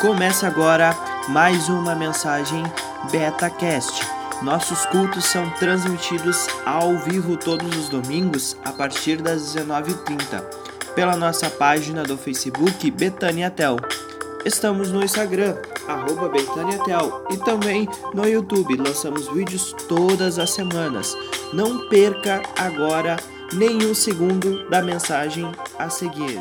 Começa agora mais uma mensagem BetaCast. Nossos cultos são transmitidos ao vivo todos os domingos a partir das 19h30 pela nossa página do Facebook Betânia Tel. Estamos no Instagram, arroba BetâniaTel e também no YouTube. Lançamos vídeos todas as semanas. Não perca agora nenhum segundo da mensagem a seguir.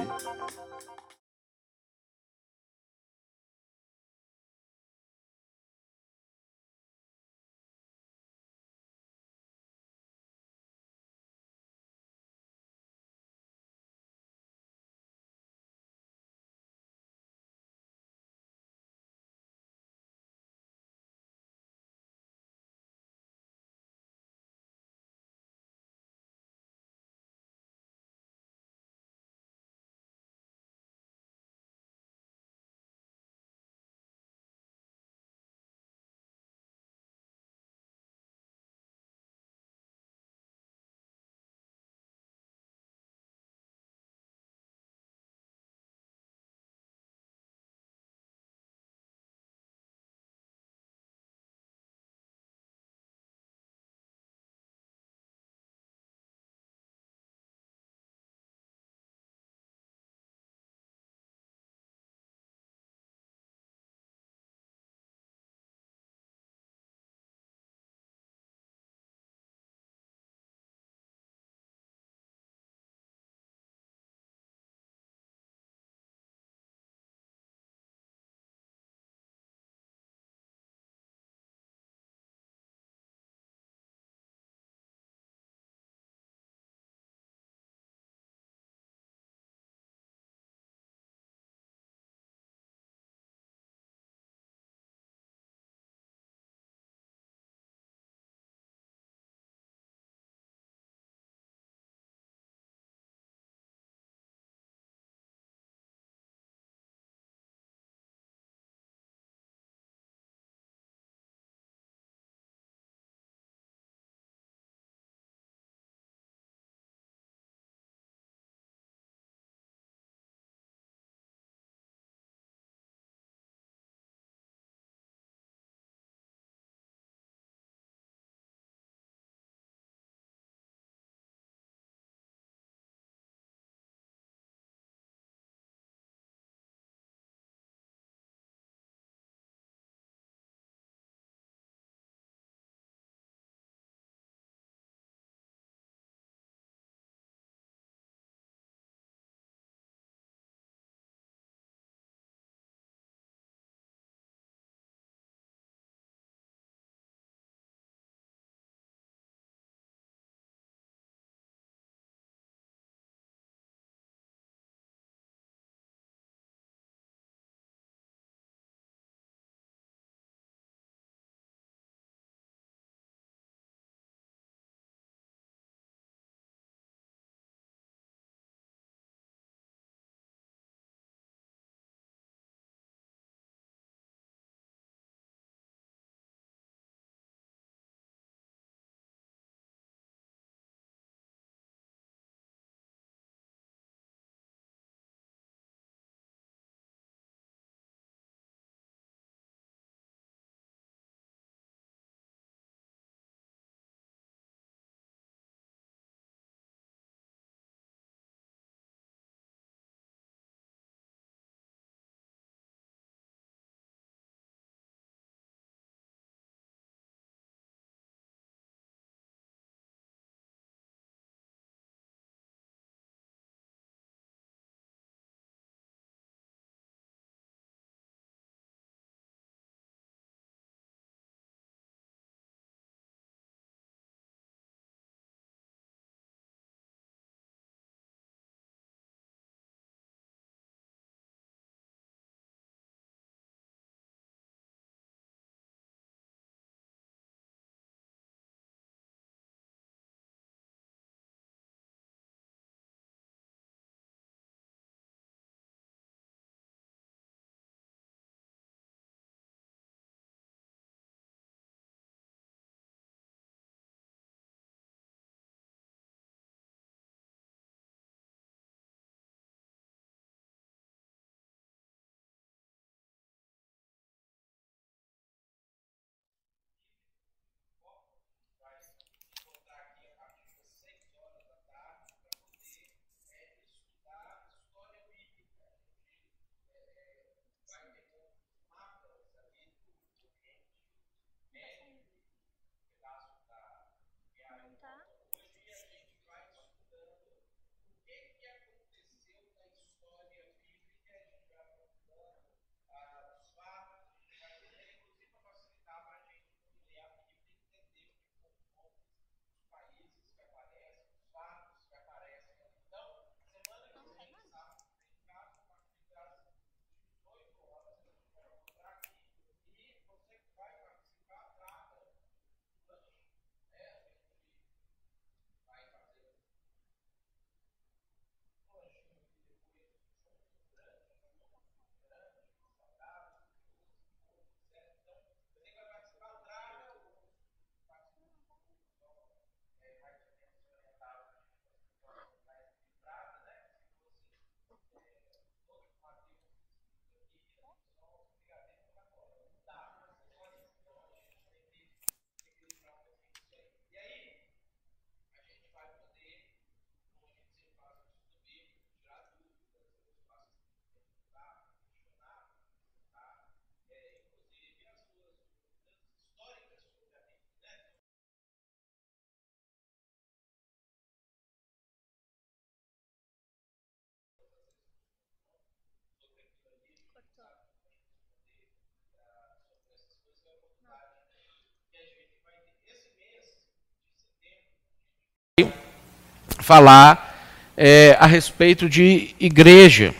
Falar é, a respeito de igreja.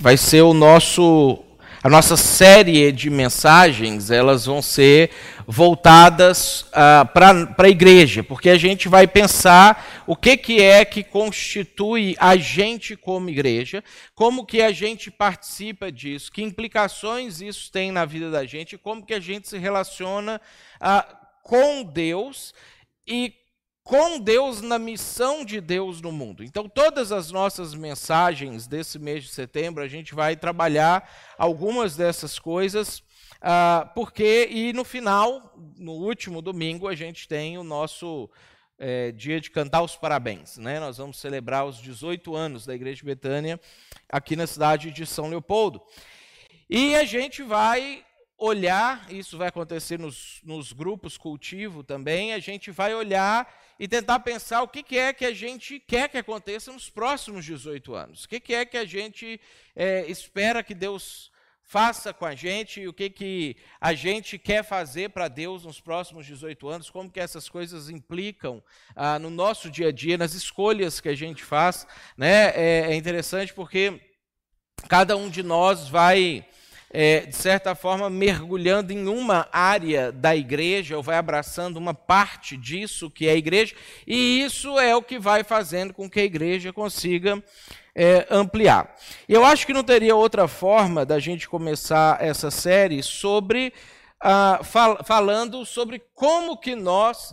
Vai ser o nosso a nossa série de mensagens, elas vão ser voltadas ah, para a igreja, porque a gente vai pensar o que, que é que constitui a gente como igreja, como que a gente participa disso, que implicações isso tem na vida da gente, como que a gente se relaciona ah, com Deus e com Deus na missão de Deus no mundo. Então, todas as nossas mensagens desse mês de setembro, a gente vai trabalhar algumas dessas coisas, uh, porque, e no final, no último domingo, a gente tem o nosso é, dia de cantar os parabéns. Né? Nós vamos celebrar os 18 anos da Igreja de Betânia aqui na cidade de São Leopoldo. E a gente vai olhar, isso vai acontecer nos, nos grupos cultivo também, a gente vai olhar e tentar pensar o que, é que a gente quer que aconteça nos próximos 18 anos. O que, que é que a gente é, espera que Deus faça com a gente, o que, que a gente quer fazer para Deus nos próximos 18 anos, como que essas coisas implicam ah, no nosso dia a dia, nas escolhas que a gente faz. Né? É, é interessante porque cada um de nós vai é, de certa forma, mergulhando em uma área da igreja, ou vai abraçando uma parte disso que é a igreja, e isso é o que vai fazendo com que a igreja consiga é, ampliar. Eu acho que não teria outra forma da gente começar essa série sobre. Ah, fal falando sobre como que nós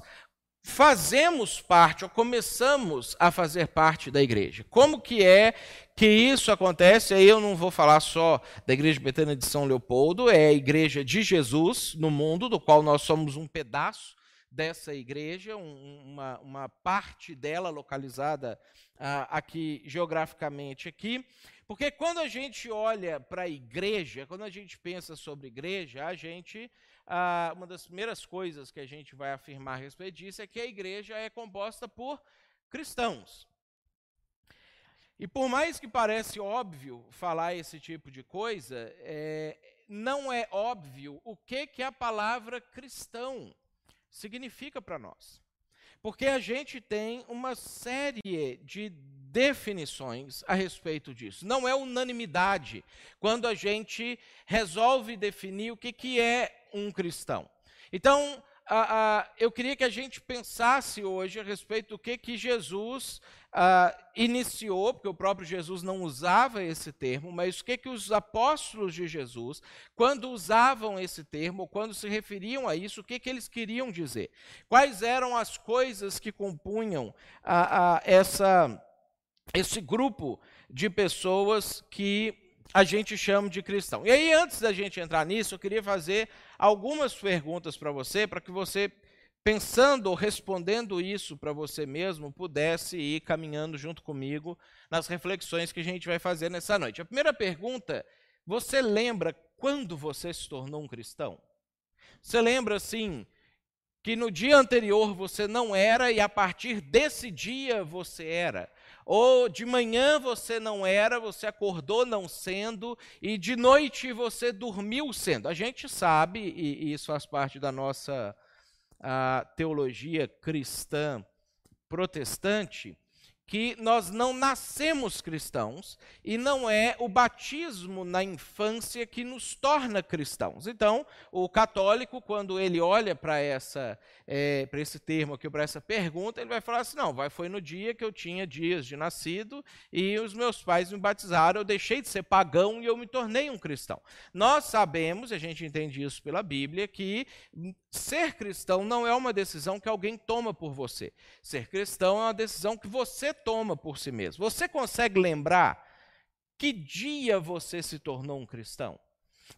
fazemos parte, ou começamos a fazer parte da igreja. Como que é que isso acontece? Aí eu não vou falar só da Igreja Betânia de São Leopoldo, é a igreja de Jesus no mundo, do qual nós somos um pedaço dessa igreja, um, uma, uma, parte dela localizada ah, aqui geograficamente aqui. Porque quando a gente olha para a igreja, quando a gente pensa sobre igreja, a gente ah, uma das primeiras coisas que a gente vai afirmar a respeito disso é que a igreja é composta por cristãos. E por mais que parece óbvio falar esse tipo de coisa, é, não é óbvio o que, que a palavra cristão significa para nós. Porque a gente tem uma série de definições a respeito disso. Não é unanimidade quando a gente resolve definir o que, que é um cristão. Então, a, a, eu queria que a gente pensasse hoje a respeito do que, que Jesus a, iniciou, porque o próprio Jesus não usava esse termo, mas o que, que os apóstolos de Jesus, quando usavam esse termo, quando se referiam a isso, o que, que eles queriam dizer? Quais eram as coisas que compunham essa, esse grupo de pessoas que a gente chama de cristão. E aí, antes da gente entrar nisso, eu queria fazer algumas perguntas para você, para que você, pensando ou respondendo isso para você mesmo, pudesse ir caminhando junto comigo nas reflexões que a gente vai fazer nessa noite. A primeira pergunta: você lembra quando você se tornou um cristão? Você lembra, assim, que no dia anterior você não era e a partir desse dia você era? Ou de manhã você não era, você acordou não sendo, e de noite você dormiu sendo. A gente sabe, e, isso faz parte da nossa teologia cristã protestante, que nós não nascemos cristãos e não é o batismo na infância que nos torna cristãos. Então, o católico, quando ele olha para essa é, para esse termo aqui, para essa pergunta, ele vai falar assim: não, vai, foi no dia que eu tinha dias de nascido e os meus pais me batizaram, eu deixei de ser pagão e eu me tornei um cristão. Nós sabemos, a gente entende isso pela Bíblia, que ser cristão não é uma decisão que alguém toma por você. Ser cristão é uma decisão que você toma por si mesmo. Você consegue lembrar que dia você se tornou um cristão?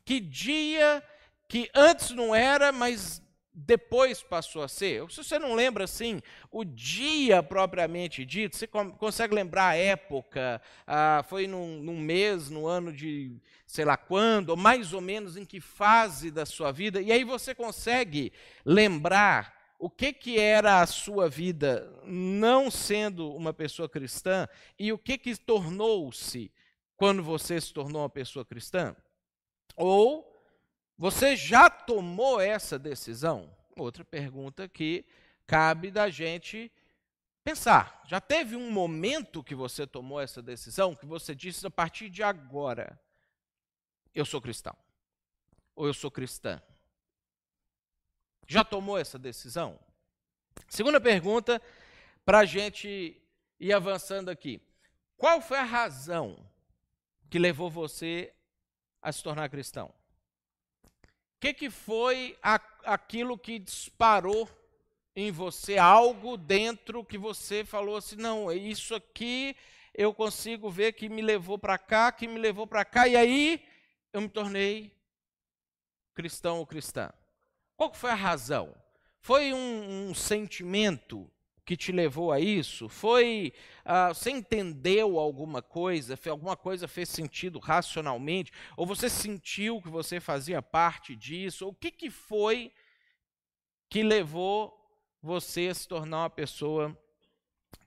Que dia que antes não era, mas depois passou a ser. Se você não lembra assim, o dia propriamente dito, você consegue lembrar a época? Ah, foi num, num, mês, no ano de sei lá quando, ou mais ou menos em que fase da sua vida? E aí você consegue lembrar o que, que era a sua vida não sendo uma pessoa cristã e o que, que tornou-se quando você se tornou uma pessoa cristã? Ou você já tomou essa decisão? Outra pergunta que cabe da gente pensar. Já teve um momento que você tomou essa decisão, que você disse a partir de agora, eu sou cristão, ou eu sou cristã? Já tomou essa decisão? Segunda pergunta, para a gente ir avançando aqui. Qual foi a razão que levou você a se tornar cristão? O que, que foi a, aquilo que disparou em você algo dentro que você falou assim: não, isso aqui eu consigo ver que me levou para cá, que me levou para cá, e aí eu me tornei cristão ou cristã? Qual foi a razão? Foi um, um sentimento que te levou a isso? Foi ah, você entendeu alguma coisa? Alguma coisa fez sentido racionalmente? Ou você sentiu que você fazia parte disso? O que, que foi que levou você a se tornar uma pessoa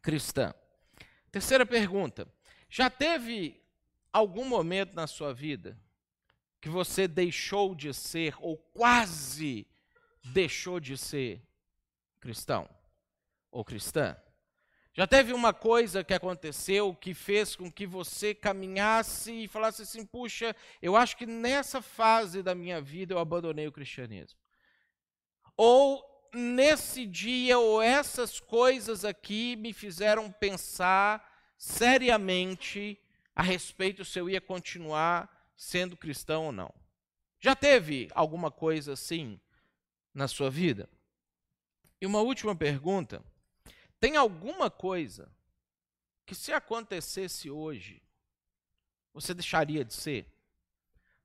cristã? Terceira pergunta: já teve algum momento na sua vida que você deixou de ser ou quase deixou de ser cristão ou cristã? Já teve uma coisa que aconteceu que fez com que você caminhasse e falasse assim: puxa, eu acho que nessa fase da minha vida eu abandonei o cristianismo. Ou nesse dia, ou essas coisas aqui me fizeram pensar seriamente a respeito se eu ia continuar sendo cristão ou não. Já teve alguma coisa assim na sua vida? E uma última pergunta: tem alguma coisa que, se acontecesse hoje, você deixaria de ser?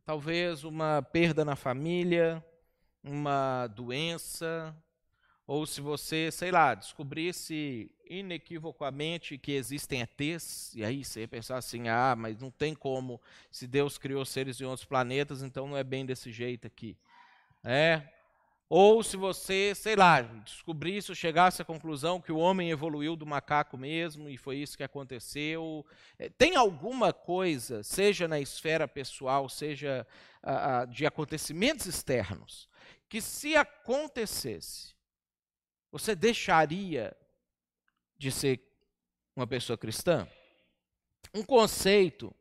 Talvez uma perda na família, uma doença, ou se você, sei lá, descobrisse inequivocamente que existem ETs, e aí você ia pensar assim: ah, mas não tem como, se Deus criou seres de outros planetas, então não é bem desse jeito aqui. É. Ou se você, sei lá, descobrisse ou chegasse à conclusão que o homem evoluiu do macaco mesmo e foi isso que aconteceu. É, tem alguma coisa, seja na esfera pessoal, seja ah, de acontecimentos externos, que se acontecesse, você deixaria de ser uma pessoa cristã? Um conceito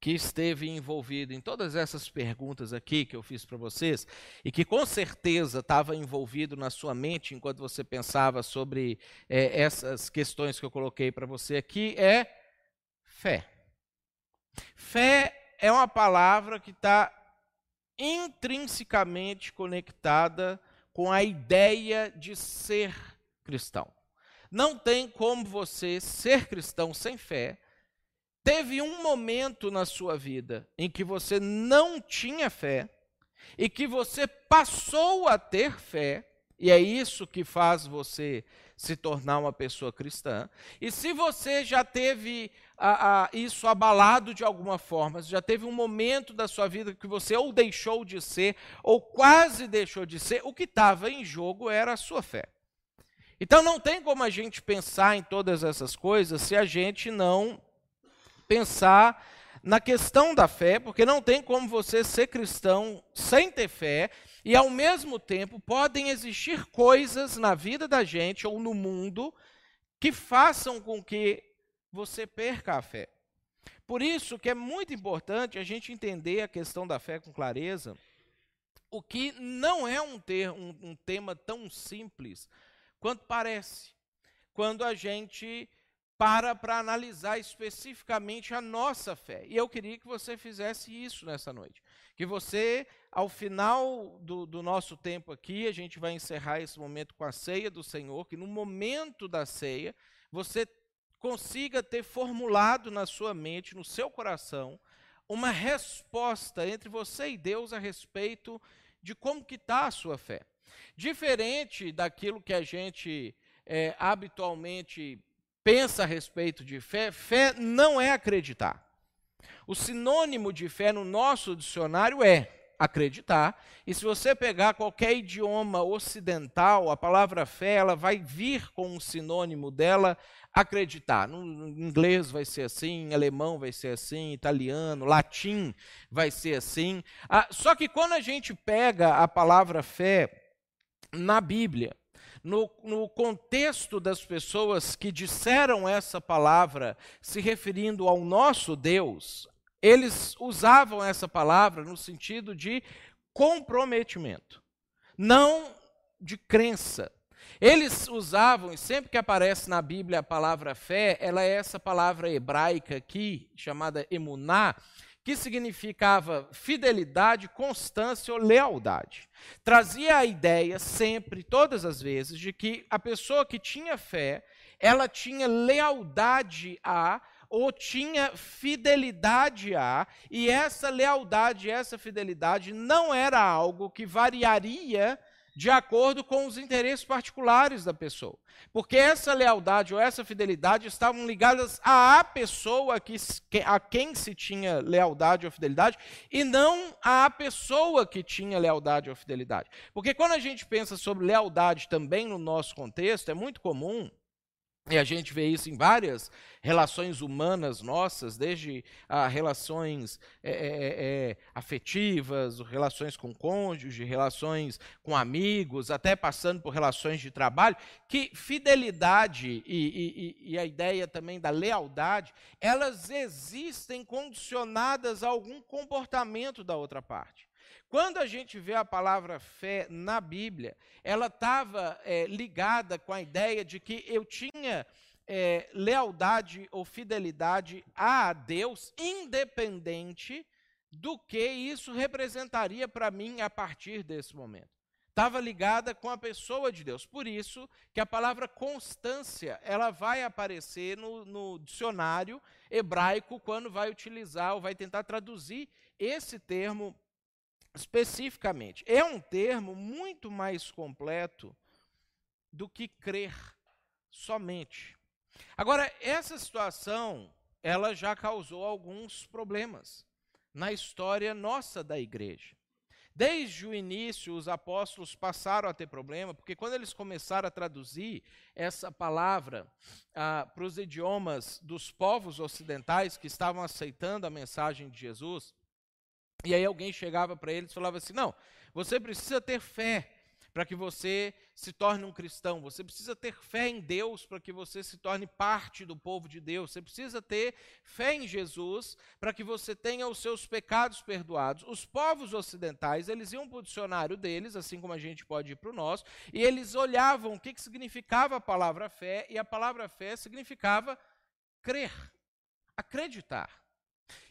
que esteve envolvido em todas essas perguntas aqui que eu fiz para vocês e que com certeza estava envolvido na sua mente enquanto você pensava sobre é, essas questões que eu coloquei para você aqui é fé. Fé é uma palavra que está intrinsecamente conectada com a ideia de ser cristão. Não tem como você ser cristão sem fé. Teve um momento na sua vida em que você não tinha fé e que você passou a ter fé, e é isso que faz você se tornar uma pessoa cristã. E se você já teve a, a, isso abalado de alguma forma, já teve um momento da sua vida que você ou deixou de ser, ou quase deixou de ser, o que estava em jogo era a sua fé. Então não tem como a gente pensar em todas essas coisas se a gente não pensar na questão da fé, porque não tem como você ser cristão sem ter fé, e ao mesmo tempo podem existir coisas na vida da gente ou no mundo que façam com que você perca a fé. Por isso que é muito importante a gente entender a questão da fé com clareza, o que não é um, ter, um, um tema tão simples quanto parece, quando a gente para para analisar especificamente a nossa fé. E eu queria que você fizesse isso nessa noite. Que você, ao final do, do, nosso tempo aqui, a gente vai encerrar esse momento com a ceia do Senhor, que no momento da ceia, você consiga ter formulado na sua mente, no seu coração, uma resposta entre você e Deus a respeito de como que está a sua fé. Diferente daquilo que a gente é, habitualmente pensa a respeito de fé, fé não é acreditar. O sinônimo de fé no nosso dicionário é acreditar. E se você pegar qualquer idioma ocidental, a palavra fé, ela vai vir com um sinônimo dela acreditar. No inglês vai ser assim, em alemão vai ser assim, italiano, latim vai ser assim. Ah, só que quando a gente pega a palavra fé na Bíblia, no, no, contexto das pessoas que disseram essa palavra, se referindo ao nosso Deus, eles usavam essa palavra no sentido de comprometimento, não de crença. Eles usavam, e sempre que aparece na Bíblia a palavra fé, ela é essa palavra hebraica aqui, chamada emuná, que significava fidelidade, constância ou lealdade. Trazia a ideia sempre, todas as vezes, de que a pessoa que tinha fé, ela tinha lealdade a ou tinha fidelidade a, e essa lealdade, essa fidelidade não era algo que variaria de acordo com os interesses particulares da pessoa. Porque essa lealdade ou essa fidelidade estavam ligadas à pessoa que, a quem se tinha lealdade ou fidelidade e não à pessoa que tinha lealdade ou fidelidade. Porque quando a gente pensa sobre lealdade também no nosso contexto, é muito comum e a gente vê isso em várias relações humanas nossas, desde ah, relações é, é, é, afetivas, relações com cônjuge, relações com amigos, até passando por relações de trabalho, que fidelidade e, e, e a ideia também da lealdade, elas existem condicionadas a algum comportamento da outra parte. Quando a gente vê a palavra fé na Bíblia, ela estava é, ligada com a ideia de que eu tinha é, lealdade ou fidelidade a Deus, independente do que isso representaria para mim a partir desse momento. Estava ligada com a pessoa de Deus. Por isso que a palavra constância ela vai aparecer no, no dicionário hebraico quando vai utilizar ou vai tentar traduzir esse termo especificamente. É um termo muito mais completo do que crer somente. Agora, essa situação, ela já causou alguns problemas na história nossa da igreja. Desde o início, os apóstolos passaram a ter problema, porque quando eles começaram a traduzir essa palavra ah, para os idiomas dos povos ocidentais que estavam aceitando a mensagem de Jesus, e aí alguém chegava para eles e falava assim: não, você precisa ter fé para que você se torne um cristão. Você precisa ter fé em Deus para que você se torne parte do povo de Deus. Você precisa ter fé em Jesus para que você tenha os seus pecados perdoados. Os povos ocidentais, eles iam para o dicionário deles, assim como a gente pode ir para o nosso, e eles olhavam o que, que significava a palavra fé, e a palavra fé significava crer, acreditar.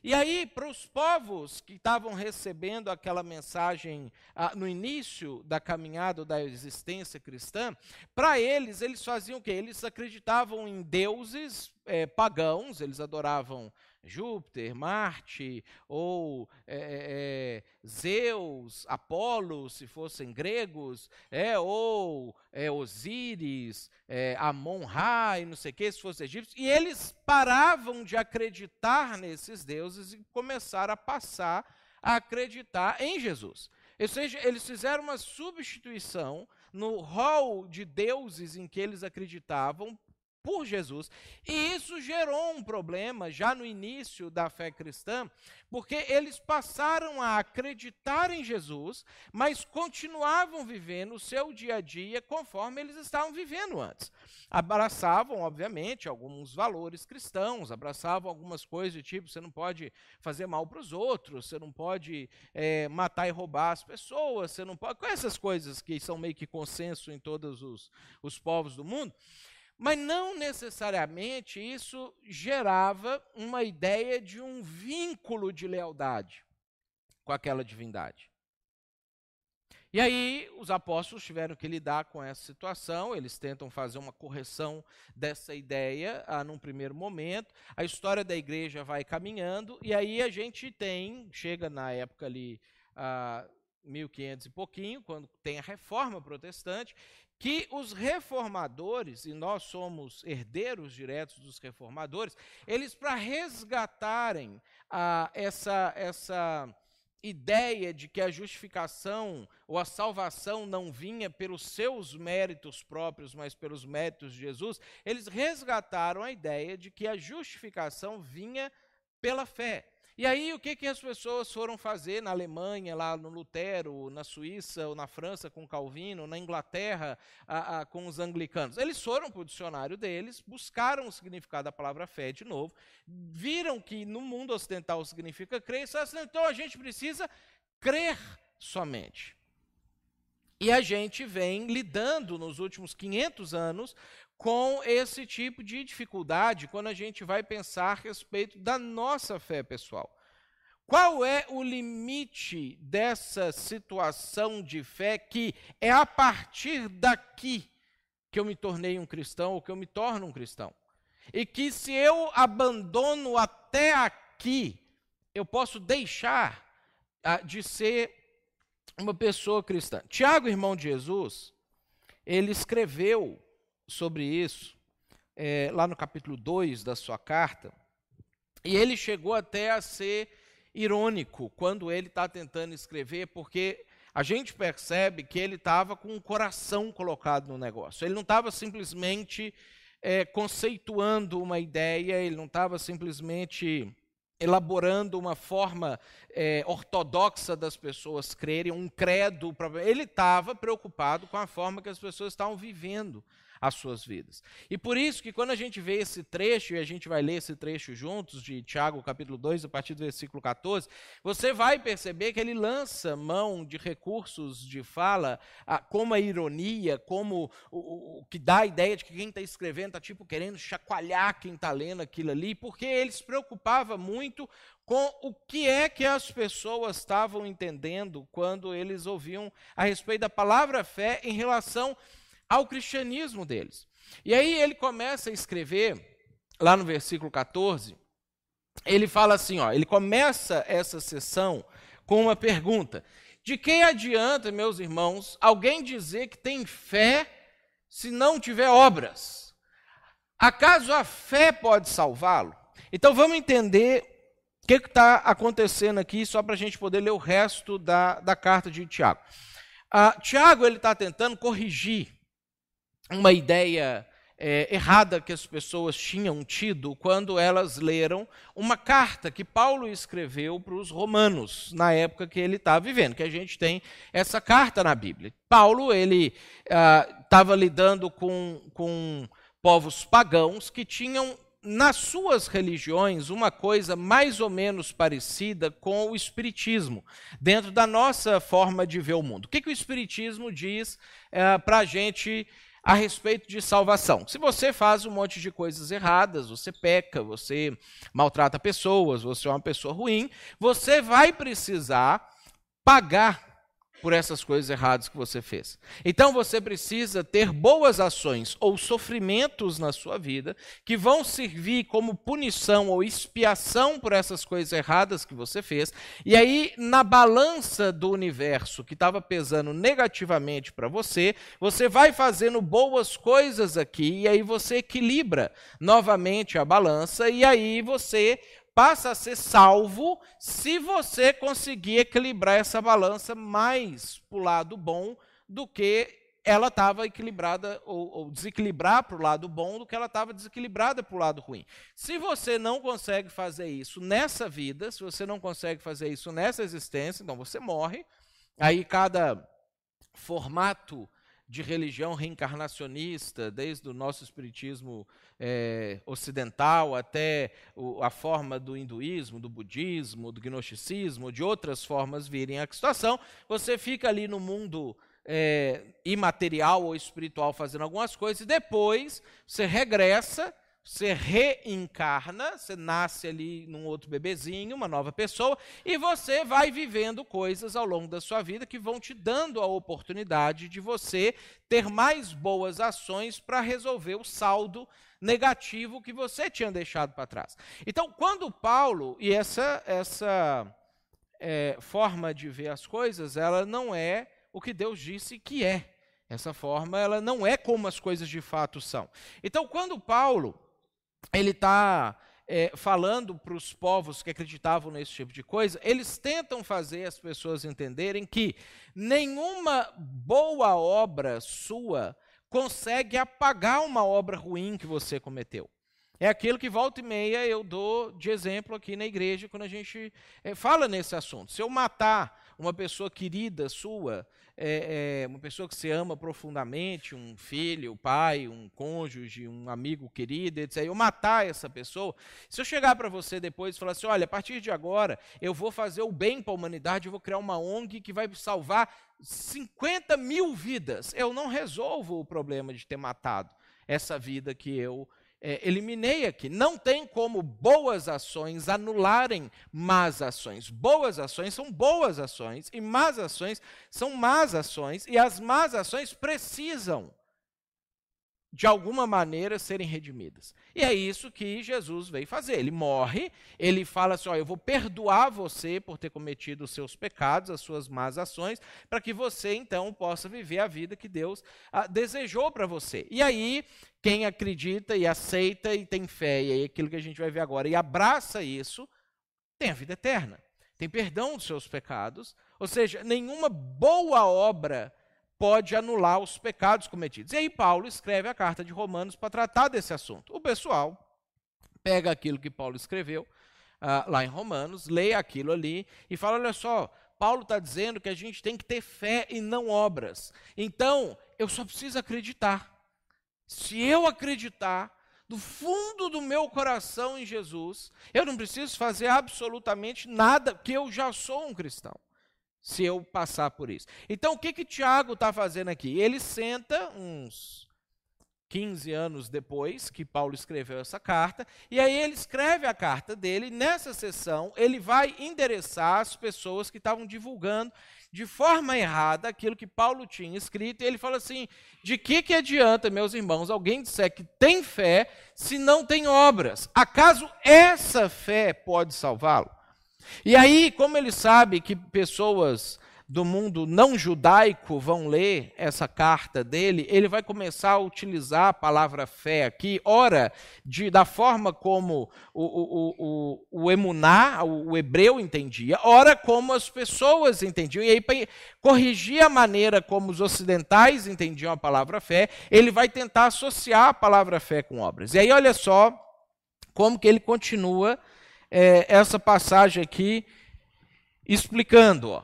E aí, para os povos que estavam recebendo aquela mensagem ah, no início da caminhada da existência cristã, para eles, eles faziam o quê? Eles acreditavam em deuses é, pagãos, eles adoravam Júpiter, Marte, ou é, é, Zeus, Apolo, se fossem gregos, é, ou é, Osíris, é, Amon-Ra e não sei o que, se fossem egípcios, e eles paravam de acreditar nesses deuses e começaram a passar a acreditar em Jesus. Ou seja, eles fizeram uma substituição no rol de deuses em que eles acreditavam por Jesus. E isso gerou um problema já no início da fé cristã, porque eles passaram a acreditar em Jesus, mas continuavam vivendo o seu dia a dia conforme eles estavam vivendo antes. Abraçavam, obviamente, alguns valores cristãos, abraçavam algumas coisas de tipo: você não pode fazer mal para os outros, você não pode é, matar e roubar as pessoas, você não pode. Com essas coisas que são meio que consenso em todos os, os povos do mundo. Mas não necessariamente isso gerava uma ideia de um vínculo de lealdade com aquela divindade. E aí os apóstolos tiveram que lidar com essa situação, eles tentam fazer uma correção dessa ideia ah, num primeiro momento. A história da igreja vai caminhando, e aí a gente tem, chega na época ali, ah, 1500 e pouquinho, quando tem a reforma protestante, que os reformadores, e nós somos herdeiros diretos dos reformadores, eles, para resgatarem ah, essa, essa ideia de que a justificação ou a salvação não vinha pelos seus méritos próprios, mas pelos méritos de Jesus, eles resgataram a ideia de que a justificação vinha pela fé. E aí, o que, que as pessoas foram fazer na Alemanha, lá no Lutero, na Suíça ou na França com Calvino, na Inglaterra a, a, com os anglicanos? Eles foram para o dicionário deles, buscaram o significado da palavra fé de novo, viram que no mundo ocidental significa crer, e assim, então a gente precisa crer somente. E a gente vem lidando nos últimos 500 anos com esse tipo de dificuldade quando a gente vai pensar a respeito da nossa fé pessoal. Qual é o limite dessa situação de fé que é a partir daqui que eu me tornei um cristão ou que eu me torno um cristão? E que se eu abandono até aqui, eu posso deixar ah, de ser uma pessoa cristã. Tiago, irmão de Jesus, ele escreveu sobre isso é, lá no capítulo 2 da sua carta, e ele chegou até a ser irônico quando ele está tentando escrever, porque a gente percebe que ele estava com o coração colocado no negócio. Ele não estava simplesmente é, conceituando uma ideia, ele não estava simplesmente elaborando uma forma é, ortodoxa das pessoas crerem, um credo. Ele estava preocupado com a forma que as pessoas estavam vivendo as suas vidas. E por isso que quando a gente vê esse trecho, e a gente vai ler esse trecho juntos, de Tiago, capítulo 2, a partir do versículo 14, você vai perceber que ele lança mão de recursos de fala, como a ironia, como o, que dá a ideia de que quem está escrevendo está tipo querendo chacoalhar quem está lendo aquilo ali, porque ele se preocupava muito com o que é que as pessoas estavam entendendo quando eles ouviam a respeito da palavra fé em relação ao cristianismo deles. E aí ele começa a escrever, lá no versículo 14, ele fala assim, ó, ele começa essa sessão com uma pergunta: De que adianta, meus irmãos, alguém dizer que tem fé se não tiver obras? Acaso a fé pode salvá-lo? Então vamos entender o que está acontecendo aqui, só para a gente poder ler o resto da, da carta de Tiago. Ah, Tiago ele está tentando corrigir uma ideia é, errada que as pessoas tinham tido quando elas leram uma carta que Paulo escreveu para os romanos na época que ele estava vivendo, que a gente tem essa carta na Bíblia. Paulo ele estava ah, lidando com, com povos pagãos que tinham nas suas religiões uma coisa mais ou menos parecida com o Espiritismo, dentro da nossa forma de ver o mundo. O que, que o Espiritismo diz é, para a gente a respeito de salvação. Se você faz um monte de coisas erradas, você peca, você maltrata pessoas, você é uma pessoa ruim, você vai precisar pagar por essas coisas erradas que você fez. Então você precisa ter boas ações ou sofrimentos na sua vida que vão servir como punição ou expiação por essas coisas erradas que você fez. E aí, na balança do universo que estava pesando negativamente para você, você vai fazendo boas coisas aqui e aí você equilibra novamente a balança e aí você passa a ser salvo se você conseguir equilibrar essa balança mais para o lado bom do que ela estava equilibrada, ou, ou desequilibrar para o lado bom do que ela estava desequilibrada para o lado ruim. Se você não consegue fazer isso nessa vida, se você não consegue fazer isso nessa existência, então você morre. Aí cada formato de religião reencarnacionista, desde o nosso espiritismo é, ocidental até o, a forma do hinduísmo, do budismo, do gnosticismo, de outras formas virem a situação, você fica ali no mundo é, imaterial ou espiritual fazendo algumas coisas, e depois você regressa você reencarna, você nasce ali num outro bebezinho, uma nova pessoa, e você vai vivendo coisas ao longo da sua vida que vão te dando a oportunidade de você ter mais boas ações para resolver o saldo negativo que você tinha deixado para trás. Então, quando Paulo, e essa, essa é, forma de ver as coisas, ela não é o que Deus disse que é. Essa forma, ela não é como as coisas de fato são. Então, quando Paulo ele está é, falando para os povos que acreditavam nesse tipo de coisa, eles tentam fazer as pessoas entenderem que nenhuma boa obra sua consegue apagar uma obra ruim que você cometeu. É aquilo que volta e meia eu dou de exemplo aqui na igreja quando a gente é, fala nesse assunto. Se eu matar uma pessoa querida sua, é, é, uma pessoa que você ama profundamente, um filho, um pai, um cônjuge, um amigo querido, etc. Eu matar essa pessoa, se eu chegar para você depois e falar assim: olha, a partir de agora eu vou fazer o bem para a humanidade, eu vou criar uma ONG que vai salvar 50 mil vidas, eu não resolvo o problema de ter matado essa vida que eu é, eliminei aqui. Não tem como boas ações anularem más ações. Boas ações são boas ações e más ações são más ações, e as más ações precisam de alguma maneira serem redimidas. E é isso que Jesus veio fazer. Ele morre, ele fala assim: ó, eu vou perdoar você por ter cometido os seus pecados, as suas más ações, para que você então possa viver a vida que Deus ah, desejou para você. E aí, quem acredita e aceita e tem fé, e é aquilo que a gente vai ver agora, e abraça isso, tem a vida eterna. Tem perdão dos seus pecados, ou seja, nenhuma boa obra pode anular os pecados cometidos. E aí Paulo escreve a carta de Romanos para tratar desse assunto. O pessoal pega aquilo que Paulo escreveu uh, lá em Romanos, lê aquilo ali e fala: olha só, Paulo está dizendo que a gente tem que ter fé e não obras. Então, eu só preciso acreditar. Se eu acreditar do fundo do meu coração em Jesus, eu não preciso fazer absolutamente nada, porque eu já sou um cristão se eu passar por isso. Então, o que que Tiago está fazendo aqui? Ele senta uns 15 anos depois que Paulo escreveu essa carta, e aí ele escreve a carta dele, nessa sessão ele vai endereçar as pessoas que estavam divulgando de forma errada aquilo que Paulo tinha escrito, e ele fala assim: de que, que adianta, meus irmãos, alguém disser que tem fé se não tem obras? Acaso essa fé pode salvá-lo? E aí, como ele sabe que pessoas do mundo não judaico vão ler essa carta dele, ele vai começar a utilizar a palavra fé aqui, ora, de, da forma como o, o, o, o emuná, o, o hebreu entendia, ora como as pessoas entendiam. E aí, para corrigir a maneira como os ocidentais entendiam a palavra fé, ele vai tentar associar a palavra fé com obras. E aí, olha só como que ele continua é, essa passagem aqui explicando. Ó.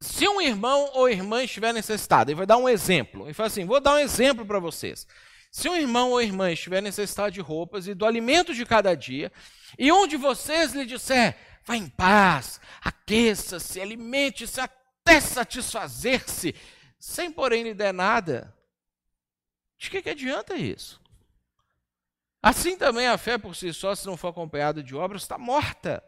Se um irmão ou irmã estiver necessitado, ele vai dar um exemplo. Ele fala assim: vou dar um exemplo para vocês. Se um irmão ou irmã estiver necessitado de roupas e do alimento de cada dia, e um de vocês lhe disser, vá em paz, aqueça-se, alimente-se até satisfazer-se, sem porém lhe der nada, de que, que adianta isso? Assim também a fé por si só, se não for acompanhada de obras, está morta.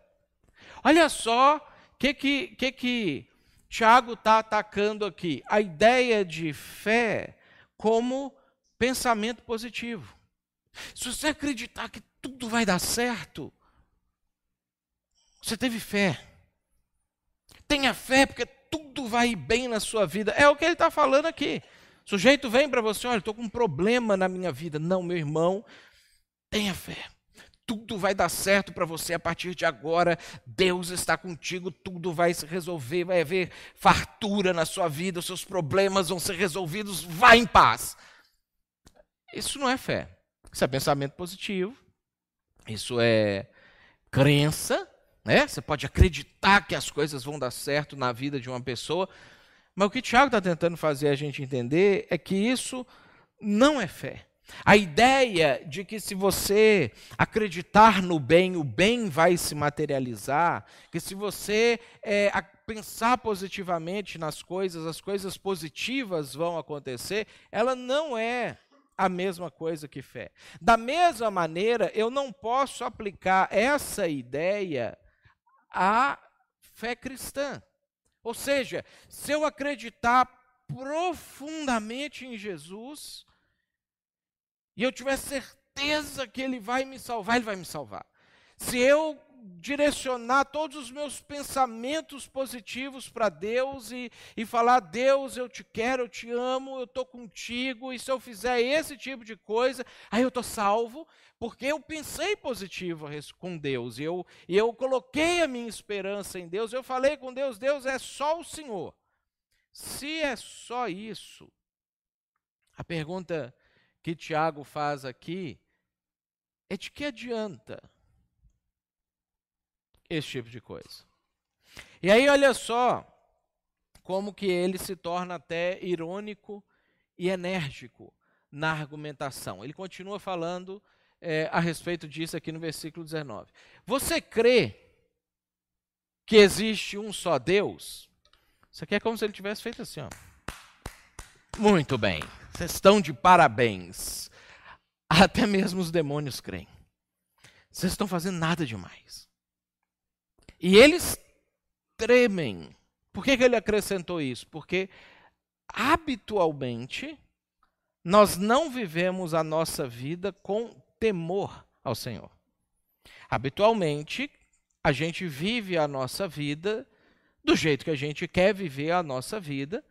Olha só o que, que, que, que Tiago está atacando aqui. A ideia de fé como pensamento positivo. Se você acreditar que tudo vai dar certo, você teve fé. Tenha fé, porque tudo vai bem na sua vida. É o que ele está falando aqui. O sujeito vem para você, olha, estou com um problema na minha vida. Não, meu irmão, Tenha fé. Tudo vai dar certo para você a partir de agora. Deus está contigo, tudo vai se resolver, vai haver fartura na sua vida, os seus problemas vão ser resolvidos. Vá em paz. Isso não é fé. Isso é pensamento positivo. Isso é crença, né? Você pode acreditar que as coisas vão dar certo na vida de uma pessoa, mas o que Tiago está tentando fazer a gente entender é que isso não é fé. A ideia de que se você acreditar no bem, o bem vai se materializar, que se você é, pensar positivamente nas coisas, as coisas positivas vão acontecer, ela não é a mesma coisa que fé. Da mesma maneira, eu não posso aplicar essa ideia à fé cristã. Ou seja, se eu acreditar profundamente em Jesus, e eu tiver certeza que Ele vai me salvar, Ele vai me salvar. Se eu direcionar todos os meus pensamentos positivos para Deus e, e falar: Deus, eu te quero, eu te amo, eu estou contigo, e se eu fizer esse tipo de coisa, aí eu estou salvo, porque eu pensei positivo com Deus, e eu, e eu coloquei a minha esperança em Deus, eu falei com Deus: Deus é só o Senhor. Se é só isso, a pergunta que Tiago faz aqui é de que adianta esse tipo de coisa. E aí, olha só como que ele se torna até irônico e enérgico na argumentação. Ele continua falando é, a respeito disso aqui no versículo 19. Você crê que existe um só Deus? Isso aqui é como se ele tivesse feito assim, ó. Muito bem, vocês estão de parabéns. Até mesmo os demônios creem. Vocês estão fazendo nada demais. E eles tremem. Por que, que ele acrescentou isso? Porque habitualmente nós não vivemos a nossa vida com temor ao Senhor. Habitualmente, a gente vive a nossa vida do jeito que a gente quer viver a nossa vida,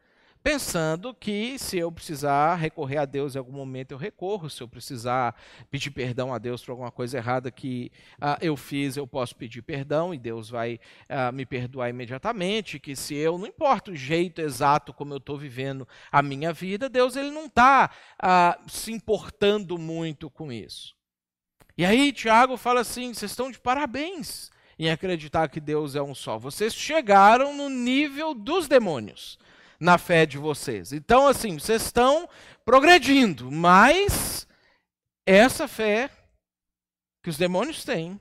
pensando que se eu precisar recorrer a Deus em algum momento eu recorro, se eu precisar pedir perdão a Deus por alguma coisa errada que uh, eu fiz, eu posso pedir perdão e Deus vai uh, me perdoar imediatamente, que se eu, não importa o jeito exato como eu estou vivendo a minha vida, Deus ele não está ah, se importando muito com isso. E aí Tiago fala assim, vocês estão de parabéns em acreditar que Deus é um só. Vocês chegaram no nível dos demônios na fé de vocês. Então, assim, vocês estão progredindo, mas essa fé que os demônios têm,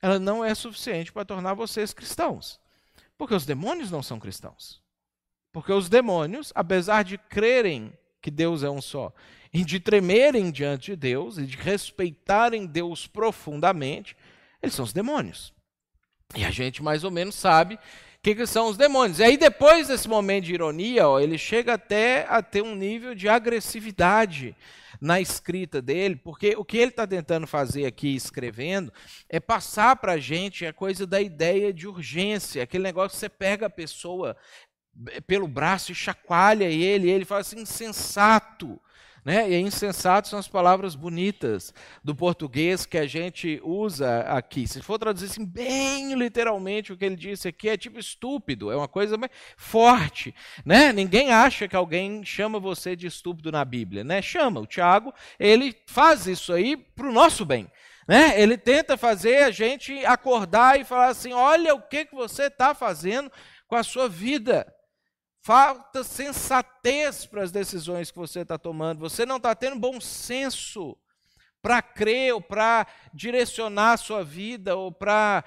ela não é suficiente para tornar vocês cristãos. Porque os demônios não são cristãos. Porque os demônios, apesar de crerem que Deus é um só, e de tremerem diante de Deus, e de respeitarem Deus profundamente, eles são os demônios. E a gente mais ou menos sabe que, que são os demônios. E aí, depois desse momento de ironia, ó, ele chega até a ter um nível de agressividade na escrita dele, porque o que ele está tentando fazer aqui, escrevendo, é passar para a gente a coisa da ideia de urgência, aquele negócio que você pega a pessoa pelo braço e chacoalha ele, e ele fala assim, insensato. Né? E insensato são as palavras bonitas do português que a gente usa aqui. Se for traduzir assim, bem literalmente o que ele disse aqui, é tipo estúpido, é uma coisa forte. Né? Ninguém acha que alguém chama você de estúpido na Bíblia. Né? Chama. O Tiago, ele faz isso aí para o nosso bem. Né? Ele tenta fazer a gente acordar e falar assim: olha o que, que você está fazendo com a sua vida. Falta sensatez para as decisões que você está tomando. Você não está tendo bom senso para crer ou para direcionar a sua vida ou para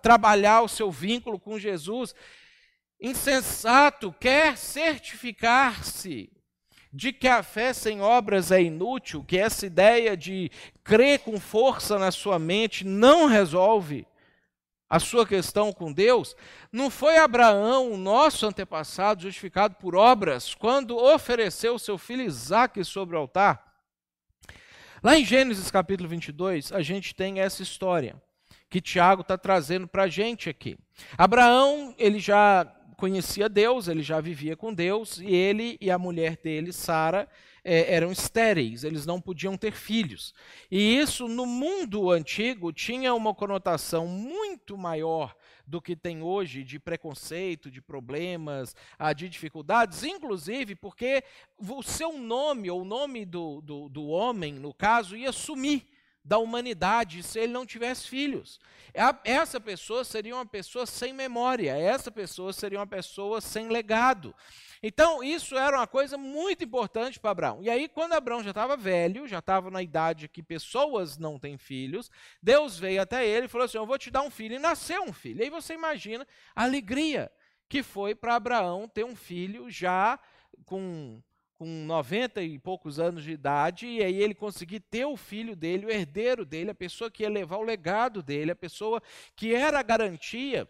trabalhar o seu vínculo com Jesus. Insensato quer certificar-se de que a fé sem obras é inútil, que essa ideia de crer com força na sua mente não resolve a sua questão com Deus, não foi Abraão, o nosso antepassado, justificado por obras, quando ofereceu seu filho Isaque sobre o altar? Lá em Gênesis capítulo 22, a gente tem essa história que Tiago está trazendo para a gente aqui. Abraão, ele já conhecia Deus, ele já vivia com Deus, e ele e a mulher dele, Sara, é, eram estéreis, eles não podiam ter filhos. E isso, no mundo antigo, tinha uma conotação muito maior do que tem hoje de preconceito, de problemas, ah, de dificuldades, inclusive porque o seu nome, ou o nome do, do, do homem, no caso, ia sumir da humanidade se ele não tivesse filhos. Essa pessoa seria uma pessoa sem memória, essa pessoa seria uma pessoa sem legado. Então, isso era uma coisa muito importante para Abraão. E aí, quando Abraão já estava velho, já estava na idade que pessoas não têm filhos, Deus veio até ele e falou assim: Eu vou te dar um filho. E nasceu um filho. E aí você imagina a alegria que foi para Abraão ter um filho já com com 90 e poucos anos de idade, e aí ele conseguir ter o filho dele, o herdeiro dele, a pessoa que ia levar o legado dele, a pessoa que era a garantia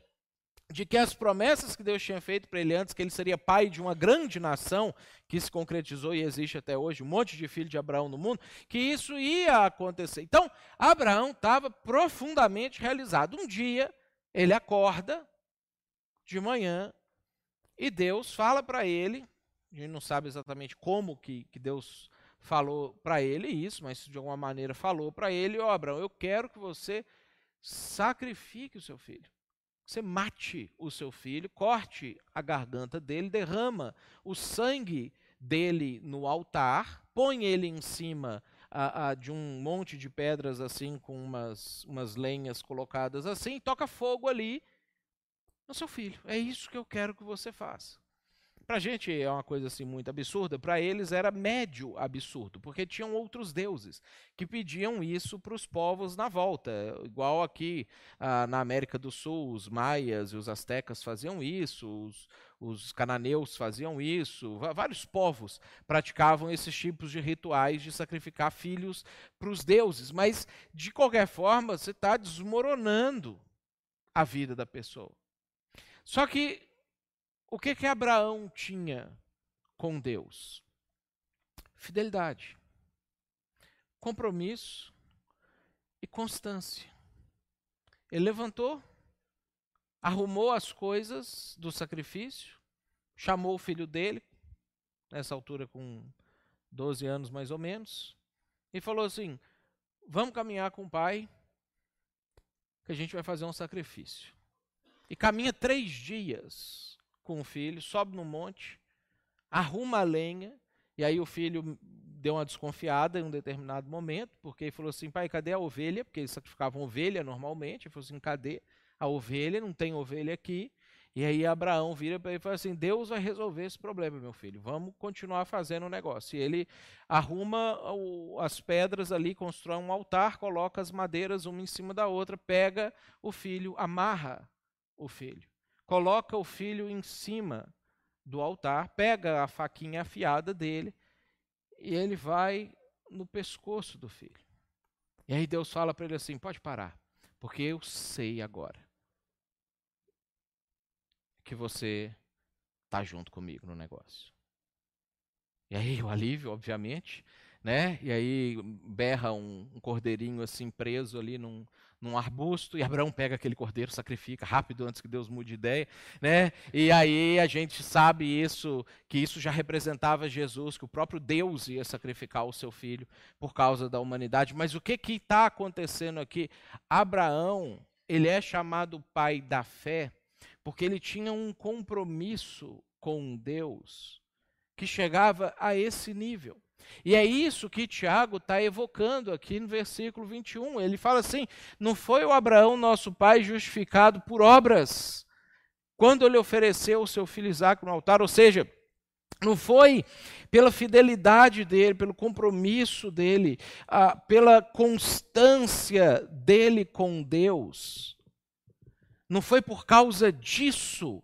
de que as promessas que Deus tinha feito para ele antes, que ele seria pai de uma grande nação, que se concretizou e existe até hoje, um monte de filhos de Abraão no mundo, que isso ia acontecer. Então, Abraão estava profundamente realizado. Um dia, ele acorda de manhã e Deus fala para ele, a gente não sabe exatamente como que, que Deus falou para ele isso, mas de alguma maneira falou para ele, ó oh, Abraão, eu quero que você sacrifique o seu filho você mate o seu filho, corte a garganta dele, derrama o sangue dele no altar, põe ele em cima a, a, de um monte de pedras assim, com umas, umas lenhas colocadas assim, toca fogo ali no seu filho. É isso que eu quero que você faça. Para a gente é uma coisa assim muito absurda, para eles era médio absurdo, porque tinham outros deuses que pediam isso para os povos na volta. Igual aqui ah, na América do Sul, os maias e os astecas faziam isso, os, os cananeus faziam isso, vários povos praticavam esses tipos de rituais de sacrificar filhos para os deuses. Mas, de qualquer forma, você está desmoronando a vida da pessoa. Só que o que que Abraão tinha com Deus? Fidelidade, compromisso e constância. Ele levantou, arrumou as coisas do sacrifício, chamou o filho dele, nessa altura com 12 anos mais ou menos, e falou assim: Vamos caminhar com o pai, que a gente vai fazer um sacrifício. E caminha três dias com o filho, sobe no monte, arruma a lenha, e aí o filho deu uma desconfiada em um determinado momento, porque ele falou assim: pai, cadê a ovelha? Porque eles sacrificavam ovelha normalmente. Ele falou assim: cadê a ovelha? Não tem ovelha aqui. E aí Abraão vira para ele e fala assim: Deus vai resolver esse problema, meu filho. Vamos continuar fazendo o negócio. E ele arruma as pedras ali, constrói um altar, coloca as madeiras uma em cima da outra, pega o filho, amarra o filho coloca o filho em cima do altar, pega a faquinha afiada dele e ele vai no pescoço do filho. E aí Deus fala para ele assim: pode parar, porque eu sei agora que você está junto comigo no negócio. E aí o alívio, obviamente, né? E aí berra um, um cordeirinho assim preso ali num, num arbusto e Abraão pega aquele cordeiro, sacrifica rápido antes que Deus mude de ideia, né? E aí a gente sabe isso, que isso já representava Jesus, que o próprio Deus ia sacrificar o seu filho por causa da humanidade. Mas o que que está acontecendo aqui? Abraão, ele é chamado pai da fé porque ele tinha um compromisso com Deus que chegava a esse nível. E é isso que Tiago está evocando aqui no versículo 21. Ele fala assim: não foi o Abraão, nosso pai, justificado por obras, quando ele ofereceu o seu filho Isaac no altar, ou seja, não foi pela fidelidade dele, pelo compromisso dele, ah, pela constância dele com Deus. Não foi por causa disso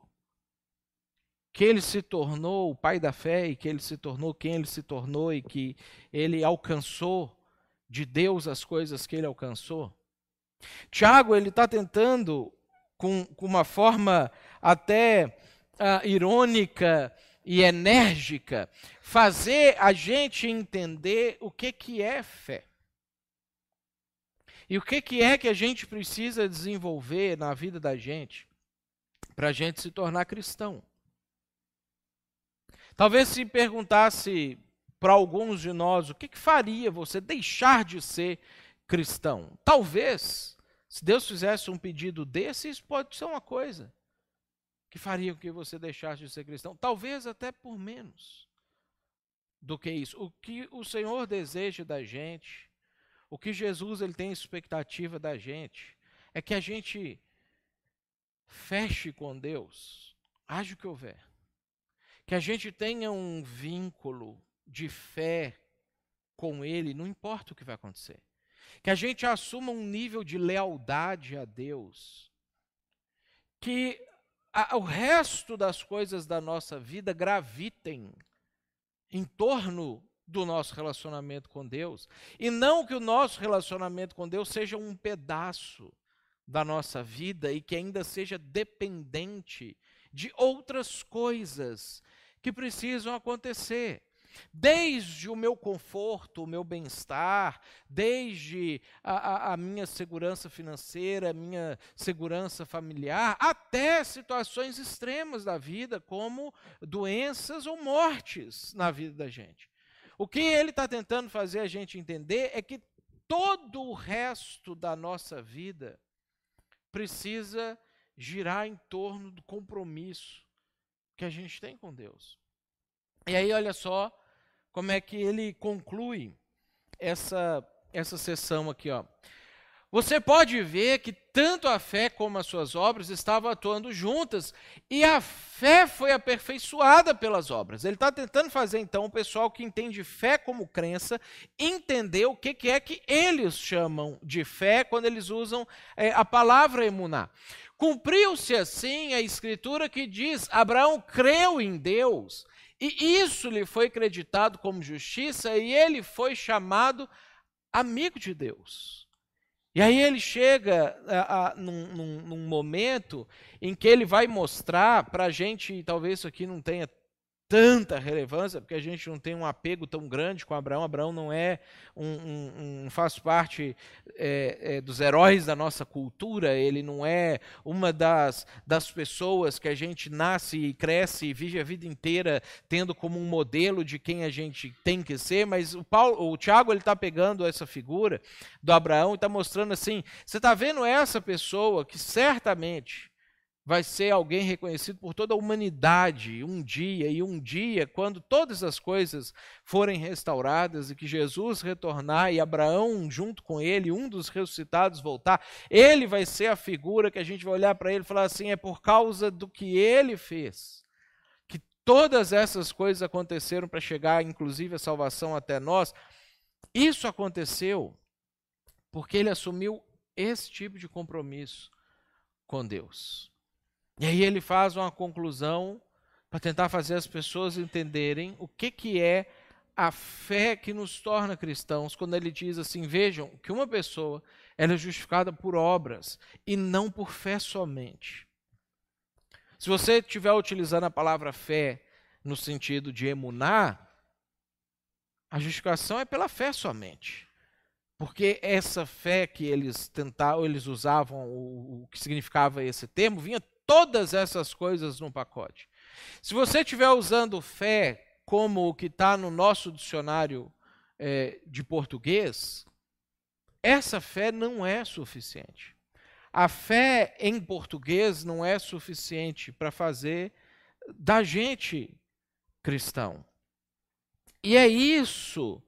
que ele se tornou o pai da fé e que ele se tornou quem ele se tornou e que ele alcançou de Deus as coisas que ele alcançou. Tiago ele está tentando com, com, uma forma até uh, irônica e enérgica fazer a gente entender o que que é fé. E o que, que é que a gente precisa desenvolver na vida da gente para a gente se tornar cristão? Talvez se perguntasse para alguns de nós o que, que faria você deixar de ser cristão. Talvez, se Deus fizesse um pedido desse, isso pode ser uma coisa que faria com que você deixasse de ser cristão. Talvez até por menos do que isso. O que o Senhor deseja da gente, o que Jesus ele tem expectativa da gente, é que a gente feche com Deus, haja o que houver que a gente tenha um vínculo de fé com Ele, não importa o que vai acontecer. Que a gente assuma um nível de lealdade a Deus. Que a, o resto das coisas da nossa vida gravitem em torno do nosso relacionamento com Deus. E não que o nosso relacionamento com Deus seja um pedaço da nossa vida e que ainda seja dependente de outras coisas que precisam acontecer. Desde o meu conforto, o meu bem-estar, desde a, a, a, minha segurança financeira, a minha segurança familiar, até situações extremas da vida, como doenças ou mortes na vida da gente. O que ele está tentando fazer a gente entender é que todo o resto da nossa vida precisa girar em torno do compromisso que a gente tem com Deus. E aí, olha só como é que ele conclui essa, essa sessão aqui, ó. Você pode ver que tanto a fé como as suas obras estavam atuando juntas e a fé foi aperfeiçoada pelas obras. Ele está tentando fazer então o pessoal que entende fé como crença entender o que, que é que eles chamam de fé quando eles usam é, a palavra emuná. Cumpriu-se assim a escritura que diz: Abraão creu em Deus e isso lhe foi creditado como justiça e ele foi chamado amigo de Deus. E aí ele chega a, a, num, num, num, momento em que ele vai mostrar para a gente, talvez isso aqui não tenha tanta relevância, porque a gente não tem um apego tão grande com Abraão. Abraão não é um, um, um faz parte é, é, dos heróis da nossa cultura, ele não é uma das, das pessoas que a gente nasce e cresce e vive a vida inteira tendo como um modelo de quem a gente tem que ser, mas o, Paulo, o Tiago ele está pegando essa figura do Abraão e está mostrando assim: você está vendo essa pessoa que certamente vai ser alguém reconhecido por toda a humanidade um dia, e um dia, quando todas as coisas forem restauradas e que Jesus retornar e Abraão junto com ele, um dos ressuscitados voltar, ele vai ser a figura que a gente vai olhar para ele e falar assim: é por causa do que ele fez. que Todas essas coisas aconteceram para chegar, inclusive, a salvação até nós. Isso aconteceu porque ele assumiu esse tipo de compromisso com Deus. E aí ele faz uma conclusão para tentar fazer as pessoas entenderem o que, que é a fé que nos torna cristãos, quando ele diz assim: vejam que uma pessoa ela é justificada por obras e não por fé somente. Se você estiver utilizando a palavra fé no sentido de emunar, a justificação é pela fé somente. Porque essa fé que eles tentavam, eles usavam, o, o que significava esse termo, vinha todas essas coisas no pacote. Se você estiver usando fé como o que está no nosso dicionário é, de português, essa fé não é suficiente. A fé em português não é suficiente para fazer da gente cristão. E é isso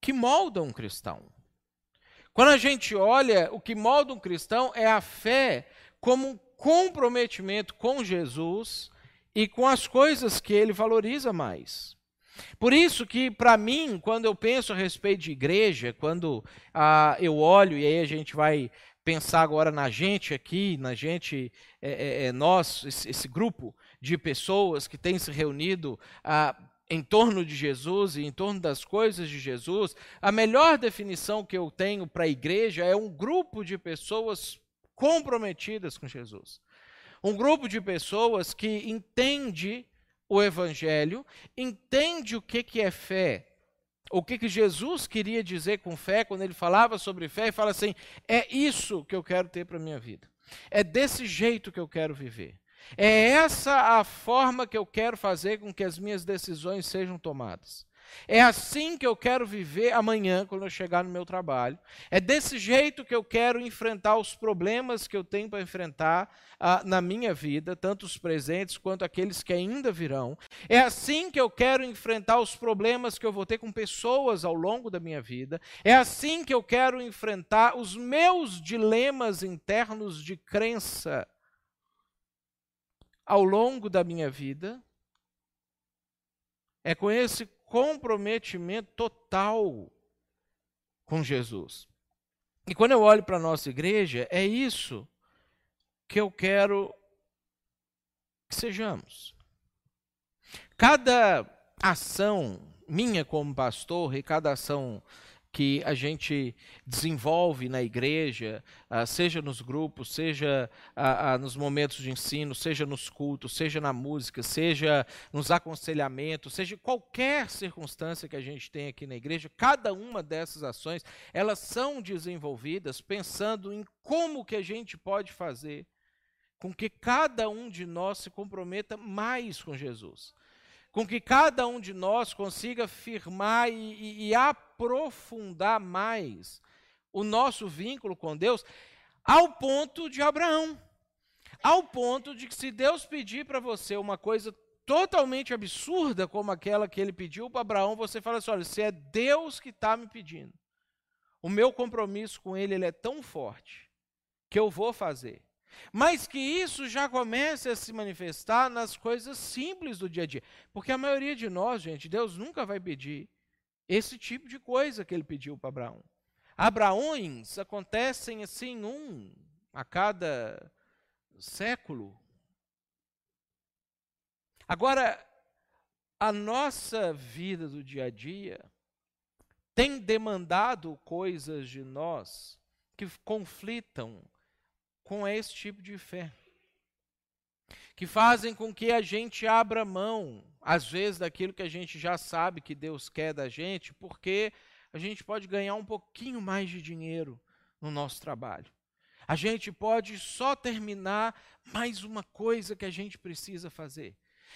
que molda um cristão. Quando a gente olha, o que molda um cristão é a fé como comprometimento com Jesus e com as coisas que ele valoriza mais. Por isso que, para mim, quando eu penso a respeito de igreja, quando ah, eu olho, e aí a gente vai pensar agora na gente aqui, na gente, é, é, é nós, esse, esse, grupo de pessoas que tem se reunido ah, em torno de Jesus e em torno das coisas de Jesus, a melhor definição que eu tenho para a igreja é um grupo de pessoas comprometidas com Jesus. Um grupo de pessoas que entende o Evangelho, entende o que, que é fé, o que, que Jesus queria dizer com fé quando ele falava sobre fé e fala assim: é isso que eu quero ter para a minha vida, é desse jeito que eu quero viver. É essa a forma que eu quero fazer com que as minhas decisões sejam tomadas. É assim que eu quero viver amanhã, quando eu chegar no meu trabalho. É desse jeito que eu quero enfrentar os problemas que eu tenho para enfrentar ah, na minha vida, tanto os presentes quanto aqueles que ainda virão. É assim que eu quero enfrentar os problemas que eu vou ter com pessoas ao longo da minha vida. É assim que eu quero enfrentar os meus dilemas internos de crença ao longo da minha vida. É com esse comprometimento total com Jesus. E quando eu olho para a nossa igreja, é isso que eu quero que sejamos. Cada ação minha como pastor e cada ação que a gente desenvolve na igreja, uh, seja nos grupos, seja uh, uh, nos momentos de ensino, seja nos cultos, seja na música, seja nos aconselhamentos, seja qualquer circunstância que a gente tem aqui na igreja, cada uma dessas ações, elas são desenvolvidas pensando em como que a gente pode fazer com que cada um de nós se comprometa mais com Jesus com que cada um de nós consiga firmar e, e, e aprofundar mais o nosso vínculo com Deus, ao ponto de Abraão. Ao ponto de que se Deus pedir para você uma coisa totalmente absurda como aquela que ele pediu para Abraão, você fala assim: olha, se é Deus que está me pedindo, o meu compromisso com ele, ele é tão forte que eu vou fazer. Mas que isso já comece a se manifestar nas coisas simples do dia a dia. Porque a maioria de nós, gente, Deus nunca vai pedir esse tipo de coisa que ele pediu para Abraão. Abraões acontecem assim, um a cada século. Agora, a nossa vida do dia a dia tem demandado coisas de nós que conflitam com esse tipo de fé. Que fazem com que a gente abra mão, às vezes, daquilo que a gente já sabe que Deus quer da gente, porque a gente pode ganhar um pouquinho mais de dinheiro no nosso trabalho. A gente pode só terminar mais uma coisa que a gente precisa fazer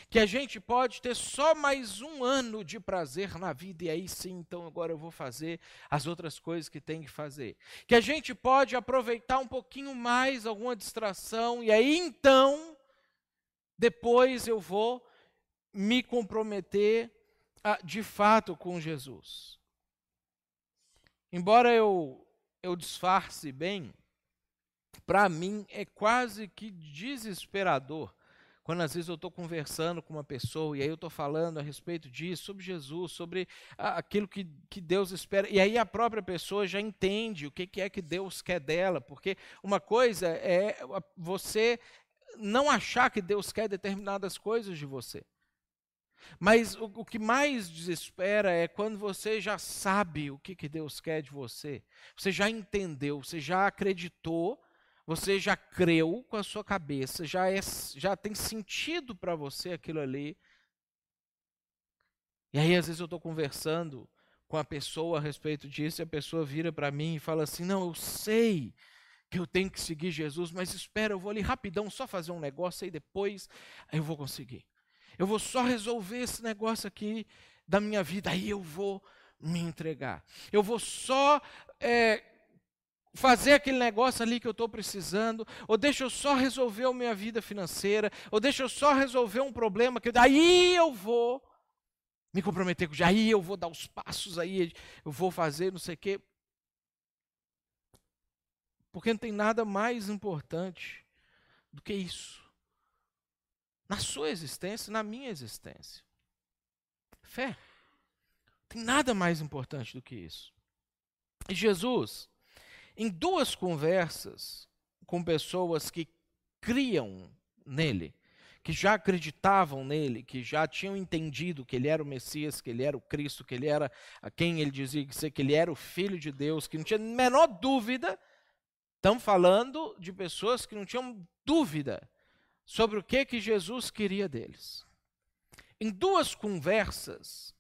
que a gente pode ter só mais um ano de prazer na vida, e aí sim, então agora eu vou fazer as outras coisas que tem que fazer. Que a gente pode aproveitar um pouquinho mais alguma distração, e aí então, depois eu vou me comprometer a, de fato com Jesus. Embora eu, eu disfarce bem, para mim é quase que desesperador quando às vezes eu estou conversando com uma pessoa e aí eu estou falando a respeito disso, sobre Jesus, sobre aquilo que, que Deus espera, e aí a própria pessoa já entende o que, que é que Deus quer dela, porque uma coisa é você não achar que Deus quer determinadas coisas de você. Mas o, o, que mais desespera é quando você já sabe o que, que Deus quer de você. Você já entendeu, você já acreditou você já creu com a sua cabeça, já, é, já tem sentido para você aquilo ali. E aí, às vezes, eu estou conversando com a pessoa a respeito disso, e a pessoa vira para mim e fala assim: Não, eu sei que eu tenho que seguir Jesus, mas espera, eu vou ali rapidão só fazer um negócio e depois eu vou conseguir. Eu vou só resolver esse negócio aqui da minha vida, aí eu vou me entregar. Eu vou só é, fazer aquele negócio ali que eu estou precisando, ou deixa eu só resolver a minha vida financeira, ou deixa eu só resolver um problema que daí eu vou me comprometer com, aí eu vou dar os passos, aí eu vou fazer não sei o quê. Porque não tem nada mais importante do que isso. Na sua existência, na minha existência. Fé. Não tem nada mais importante do que isso. E Jesus, em duas conversas com pessoas que criam nele, que já acreditavam nele, que já tinham entendido que ele era o Messias, que ele era o Cristo, que ele era a quem ele dizia que, que ele era o Filho de Deus, que não tinha menor dúvida. Estamos falando de pessoas que não tinham dúvida sobre o que, que Jesus queria deles. Em duas conversas,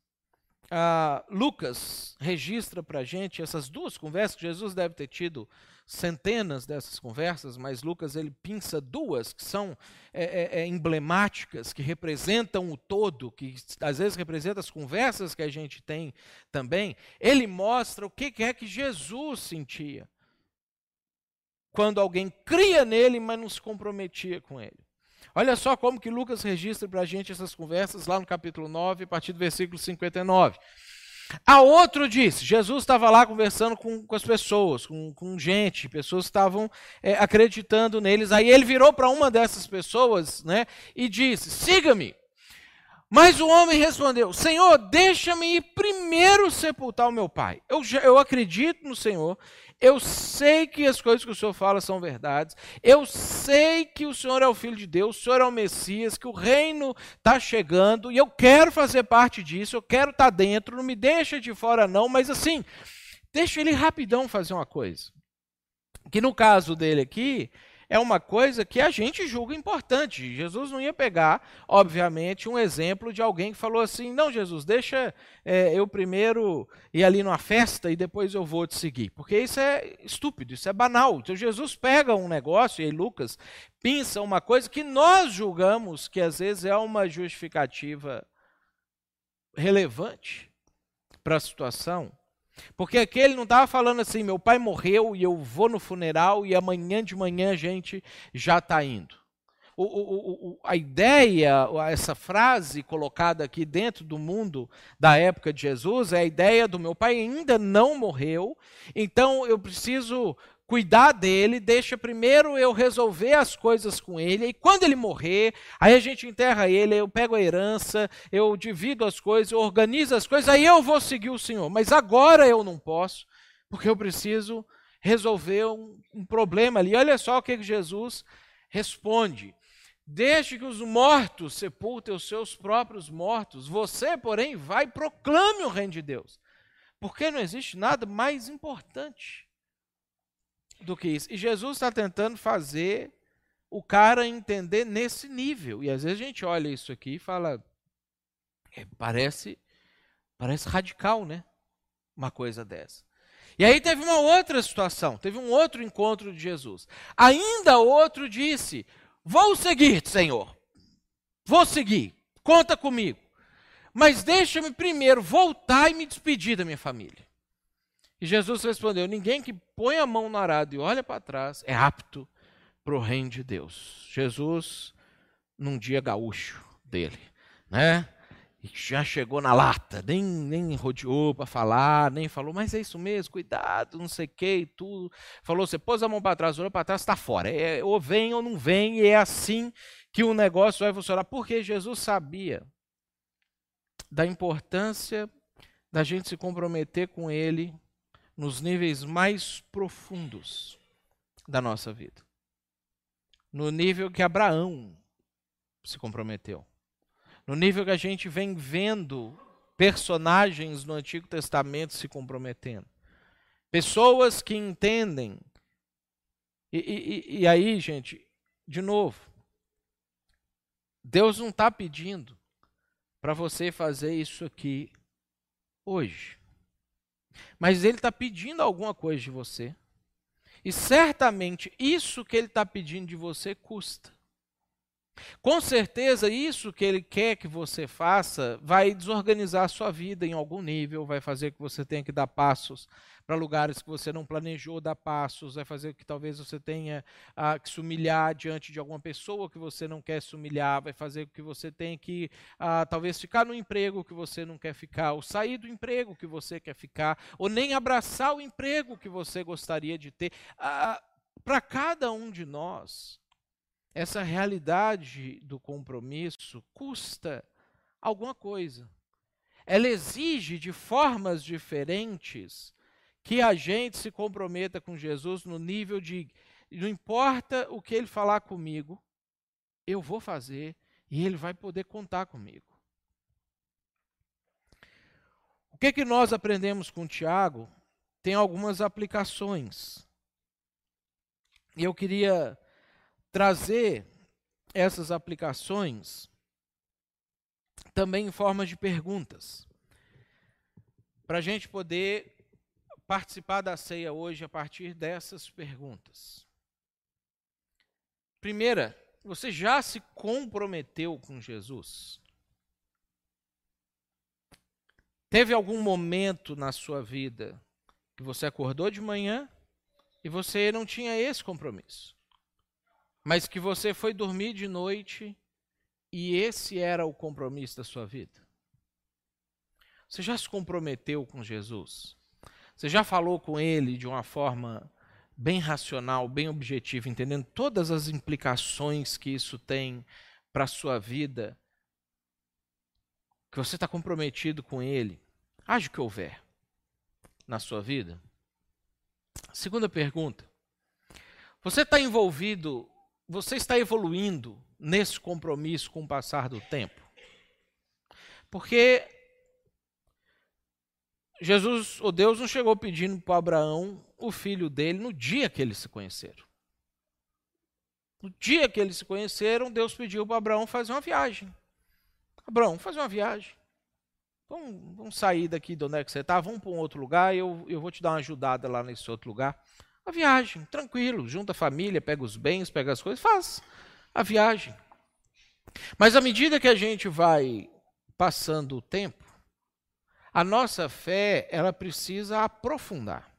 ah, Lucas registra para a gente essas duas conversas, Jesus deve ter tido centenas dessas conversas, mas Lucas ele pinça duas que são é, é, é emblemáticas, que representam o todo, que às vezes representam as conversas que a gente tem também. Ele mostra o que é que Jesus sentia quando alguém cria nele, mas não se comprometia com ele. Olha só como que Lucas registra para a gente essas conversas lá no capítulo 9, a partir do versículo 59. A outro disse, Jesus estava lá conversando com, com as pessoas, com, com gente, pessoas estavam é, acreditando neles. Aí ele virou para uma dessas pessoas né, e disse: Siga-me. Mas o homem respondeu: Senhor, deixa-me ir primeiro sepultar o meu pai. Eu, eu acredito no Senhor, eu sei que as coisas que o Senhor fala são verdades. Eu sei que o Senhor é o Filho de Deus, o Senhor é o Messias, que o reino está chegando e eu quero fazer parte disso, eu quero estar tá dentro, não me deixa de fora não, mas assim, deixa ele rapidão fazer uma coisa. Que no caso dele aqui, é uma coisa que a gente julga importante. Jesus não ia pegar, obviamente, um exemplo de alguém que falou assim: não, Jesus, deixa é, eu primeiro ir ali numa festa e depois eu vou te seguir. Porque isso é estúpido, isso é banal. Então Jesus pega um negócio, e aí Lucas pinça uma coisa que nós julgamos que às vezes é uma justificativa relevante para a situação. Porque aquele não estava falando assim, meu pai morreu e eu vou no funeral e amanhã de manhã a gente já está indo. o, o, o, a ideia, essa frase colocada aqui dentro do mundo da época de Jesus, é a ideia do meu pai ainda não morreu, então eu preciso cuidar dele, deixa primeiro eu resolver as coisas com ele, e quando ele morrer, aí a gente enterra ele, eu pego a herança, eu divido as coisas, eu organizo as coisas, aí eu vou seguir o Senhor. Mas agora eu não posso, porque eu preciso resolver um, um problema ali. Olha só o que Jesus responde. Deixe que os mortos sepultem os seus próprios mortos. Você, porém, vai e proclame o reino de Deus. Porque não existe nada mais importante do que isso. E Jesus está tentando fazer o cara entender nesse nível. E às vezes a gente olha isso aqui e fala, é, parece, parece radical, né? Uma coisa dessa. E aí teve uma outra situação, teve um outro encontro de Jesus. Ainda outro disse: Vou seguir, Senhor. Vou seguir. Conta comigo. Mas deixa-me primeiro voltar e me despedir da minha família. E Jesus respondeu: Ninguém que põe a mão no arado e olha para trás é apto para o reino de Deus. Jesus, num dia gaúcho dele, né? E já chegou na lata, nem, nem rodeou para falar, nem falou, mas é isso mesmo, cuidado, não sei o que e tudo. Falou, você pôs a mão para trás, olhou para trás, está fora. É, ou vem ou não vem, e é assim que o negócio vai funcionar. Porque Jesus sabia da importância da gente se comprometer com Ele nos níveis mais profundos da nossa vida. No nível que Abraão se comprometeu. No nível que a gente vem vendo personagens no Antigo Testamento se comprometendo. Pessoas que entendem. E, e, e aí, gente, de novo, Deus não está pedindo para você fazer isso aqui hoje. Mas ele está pedindo alguma coisa de você. E certamente isso que ele está pedindo de você custa. Com certeza, isso que ele quer que você faça vai desorganizar a sua vida em algum nível, vai fazer que você tenha que dar passos para lugares que você não planejou dar passos, vai fazer que talvez você tenha ah, que se humilhar diante de alguma pessoa que você não quer se humilhar, vai fazer que você tenha que ah, talvez ficar no emprego que você não quer ficar, ou sair do emprego que você quer ficar, ou nem abraçar o emprego que você gostaria de ter. Ah, para cada um de nós, essa realidade do compromisso custa alguma coisa. Ela exige de formas diferentes que a gente se comprometa com Jesus no nível de não importa o que ele falar comigo, eu vou fazer e ele vai poder contar comigo. O que que nós aprendemos com Tiago? Tem algumas aplicações. E eu queria trazer essas aplicações também em forma de perguntas, para a gente poder participar da ceia hoje a partir dessas perguntas. Primeira, você já se comprometeu com Jesus? Teve algum momento na sua vida que você acordou de manhã e você não tinha esse compromisso? Mas que você foi dormir de noite e esse era o compromisso da sua vida? Você já se comprometeu com Jesus? Você já falou com ele de uma forma bem racional, bem objetiva, entendendo todas as implicações que isso tem para a sua vida? Que você está comprometido com ele, haja o que houver na sua vida? Segunda pergunta. Você está envolvido você está evoluindo nesse compromisso com o passar do tempo? Porque Jesus, o Deus, não chegou pedindo para Abraão o filho dele no dia que eles se conheceram. No dia que eles se conheceram, Deus pediu para Abraão fazer uma viagem. Abraão, fazer uma viagem. Vamos, vamos sair daqui de onde é que você está, vamos para um outro lugar e eu, eu vou te dar uma ajudada lá nesse outro lugar. A viagem, tranquilo, junta a família, pega os bens, pega as coisas, faz a viagem. Mas à medida que a gente vai passando o tempo, a nossa fé, ela precisa aprofundar.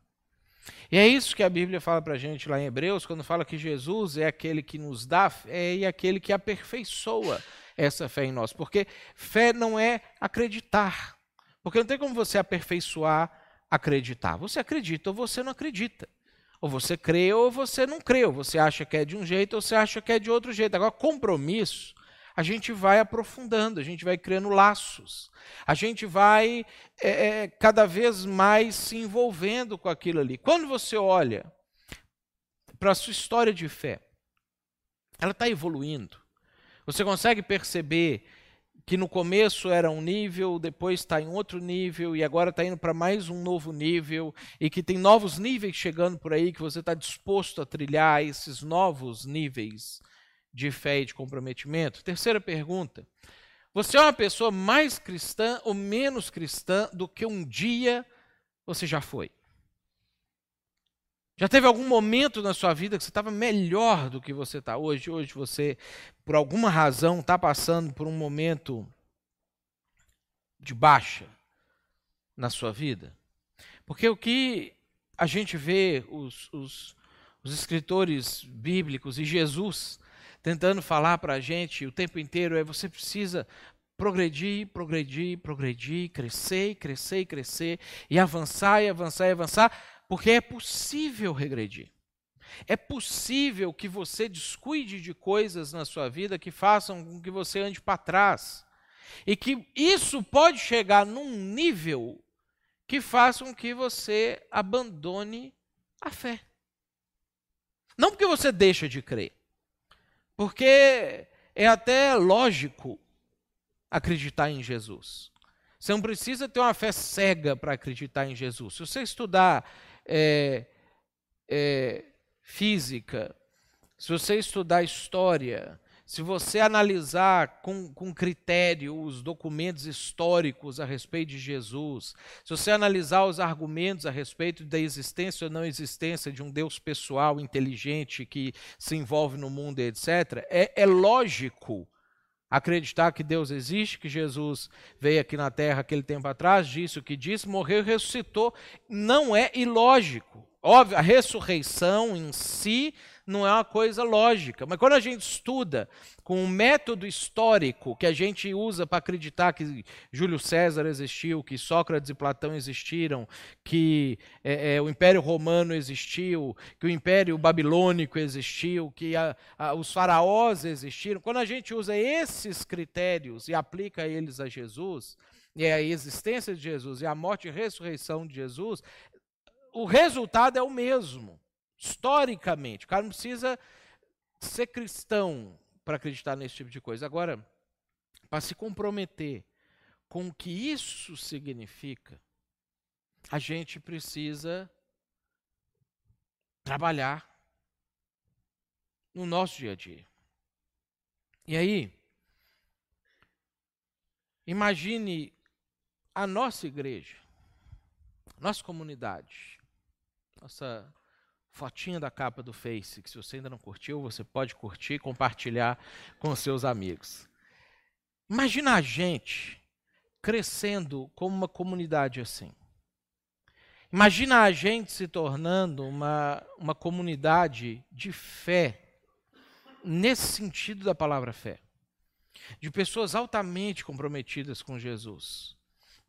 E é isso que a Bíblia fala para a gente lá em Hebreus, quando fala que Jesus é aquele que nos dá fé e aquele que aperfeiçoa essa fé em nós. Porque fé não é acreditar. Porque não tem como você aperfeiçoar acreditar. Você acredita ou você não acredita. Ou você crê ou você não crê. Ou você acha que é de um jeito ou você acha que é de outro jeito. Agora, compromisso, a gente vai aprofundando, a gente vai criando laços. A gente vai é, é, cada vez mais se envolvendo com aquilo ali. Quando você olha para a sua história de fé, ela está evoluindo. Você consegue perceber que no começo era um nível, depois está em outro nível e agora está indo para mais um novo nível e que tem novos níveis chegando por aí que você está disposto a trilhar esses novos níveis de fé e de comprometimento? Terceira pergunta: você é uma pessoa mais cristã ou menos cristã do que um dia você já foi? Já teve algum momento na sua vida que você estava melhor do que você está hoje? Hoje você, por alguma razão, está passando por um momento de baixa na sua vida? Porque o que a gente vê os, os, os escritores bíblicos e Jesus tentando falar para a gente o tempo inteiro é você precisa progredir, progredir, progredir, crescer, crescer, crescer e avançar e avançar e avançar porque é possível regredir. É possível que você descuide de coisas na sua vida que façam com que você ande para trás. E que isso pode chegar num nível que faça com que você abandone a fé. Não porque você deixa de crer, porque é até lógico acreditar em Jesus. Você não precisa ter uma fé cega para acreditar em Jesus. Se você estudar é, é, física, se você estudar história, se você analisar com, com critério os documentos históricos a respeito de Jesus, se você analisar os argumentos a respeito da existência ou não existência de um Deus pessoal, inteligente, que se envolve no mundo, etc., é, é lógico acreditar que Deus existe, que Jesus veio aqui na terra aquele tempo atrás, disse o que disse, morreu e ressuscitou, não é ilógico. Óbvio, a ressurreição em si não é uma coisa lógica, mas quando a gente estuda com o método histórico que a gente usa para acreditar que Júlio César existiu, que Sócrates e Platão existiram, que é, é, o Império Romano existiu, que o Império Babilônico existiu, que a, a, os faraós existiram, quando a gente usa esses critérios e aplica eles a Jesus, e a existência de Jesus e a morte e ressurreição de Jesus, o resultado é o mesmo, historicamente. O cara não precisa ser cristão para acreditar nesse tipo de coisa. Agora, para se comprometer com o que isso significa, a gente precisa trabalhar no nosso dia a dia. E aí, imagine a nossa igreja, nossa comunidade, nossa fotinha da capa do Face, que se você ainda não curtiu, você pode curtir e compartilhar com seus amigos. Imagina a gente crescendo como uma comunidade assim. Imagina a gente se tornando uma, uma comunidade de fé, nesse sentido da palavra fé. De pessoas altamente comprometidas com Jesus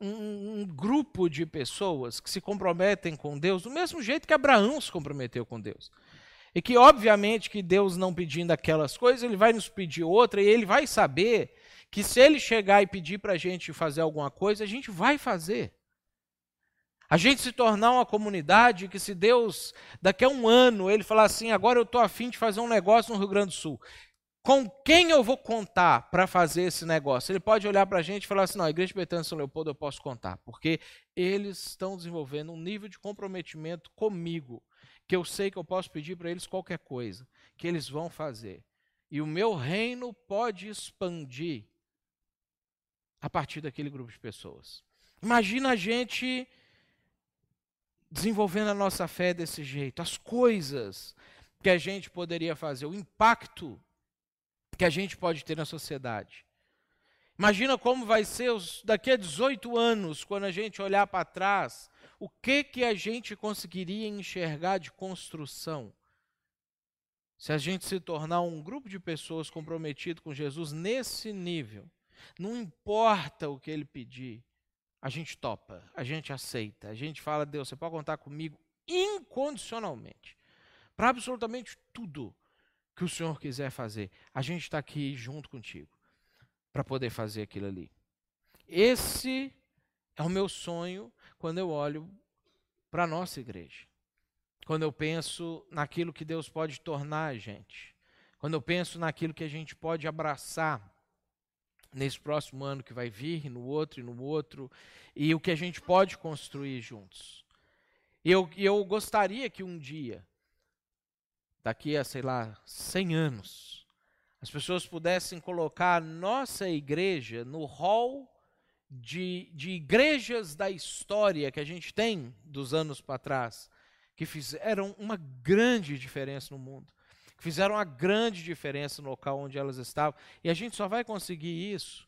um, um, grupo de pessoas que se comprometem com Deus do mesmo jeito que Abraão se comprometeu com Deus. E que, obviamente, que Deus não pedindo aquelas coisas, ele vai nos pedir outra, e ele vai saber que se ele chegar e pedir para a gente fazer alguma coisa, a gente vai fazer. A gente se tornar uma comunidade que, se Deus, daqui a um ano, ele falar assim: agora eu estou afim de fazer um negócio no Rio Grande do Sul com quem eu vou contar para fazer esse negócio? Ele pode olhar para a gente e falar assim: não, a Igreja Betânia São Leopoldo eu posso contar, porque eles estão desenvolvendo um nível de comprometimento comigo, que eu sei que eu posso pedir para eles qualquer coisa, que eles vão fazer. E o meu reino pode expandir a partir daquele grupo de pessoas. Imagina a gente desenvolvendo a nossa fé desse jeito, as coisas que a gente poderia fazer, o impacto que a gente pode ter na sociedade. Imagina como vai ser os, daqui a 18 anos, quando a gente olhar para trás, o que que a gente conseguiria enxergar de construção? Se a gente se tornar um grupo de pessoas comprometido com Jesus nesse nível, não importa o que ele pedir, a gente topa, a gente aceita, a gente fala, Deus, você pode contar comigo incondicionalmente, para absolutamente tudo que o Senhor quiser fazer. A gente está aqui junto contigo para poder fazer aquilo ali. Esse é o meu sonho quando eu olho para a nossa igreja. Quando eu penso naquilo que Deus pode tornar a gente. Quando eu penso naquilo que a gente pode abraçar nesse próximo ano que vai vir, no outro e no outro, e o que a gente pode construir juntos. E eu, eu gostaria que um dia, daqui a, sei lá, 100 anos, as pessoas pudessem colocar a nossa igreja no hall de, de igrejas da história que a gente tem dos anos para trás, que fizeram uma grande diferença no mundo que fizeram uma grande diferença no local onde elas estavam. E a gente só vai conseguir isso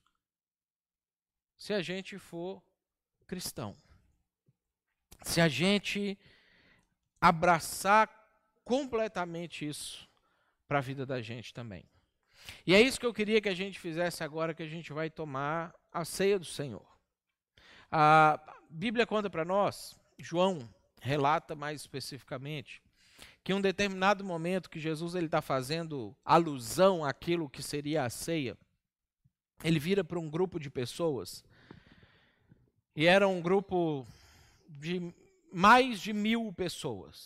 se a gente for cristão. Se a gente abraçar completamente isso para a vida da gente também. E é isso que eu queria que a gente fizesse agora que a gente vai tomar a ceia do Senhor. A Bíblia conta para nós, João relata mais especificamente, que em um determinado momento que Jesus ele está fazendo alusão àquilo que seria a ceia, ele vira para um grupo de pessoas e era um grupo de mais de mil pessoas.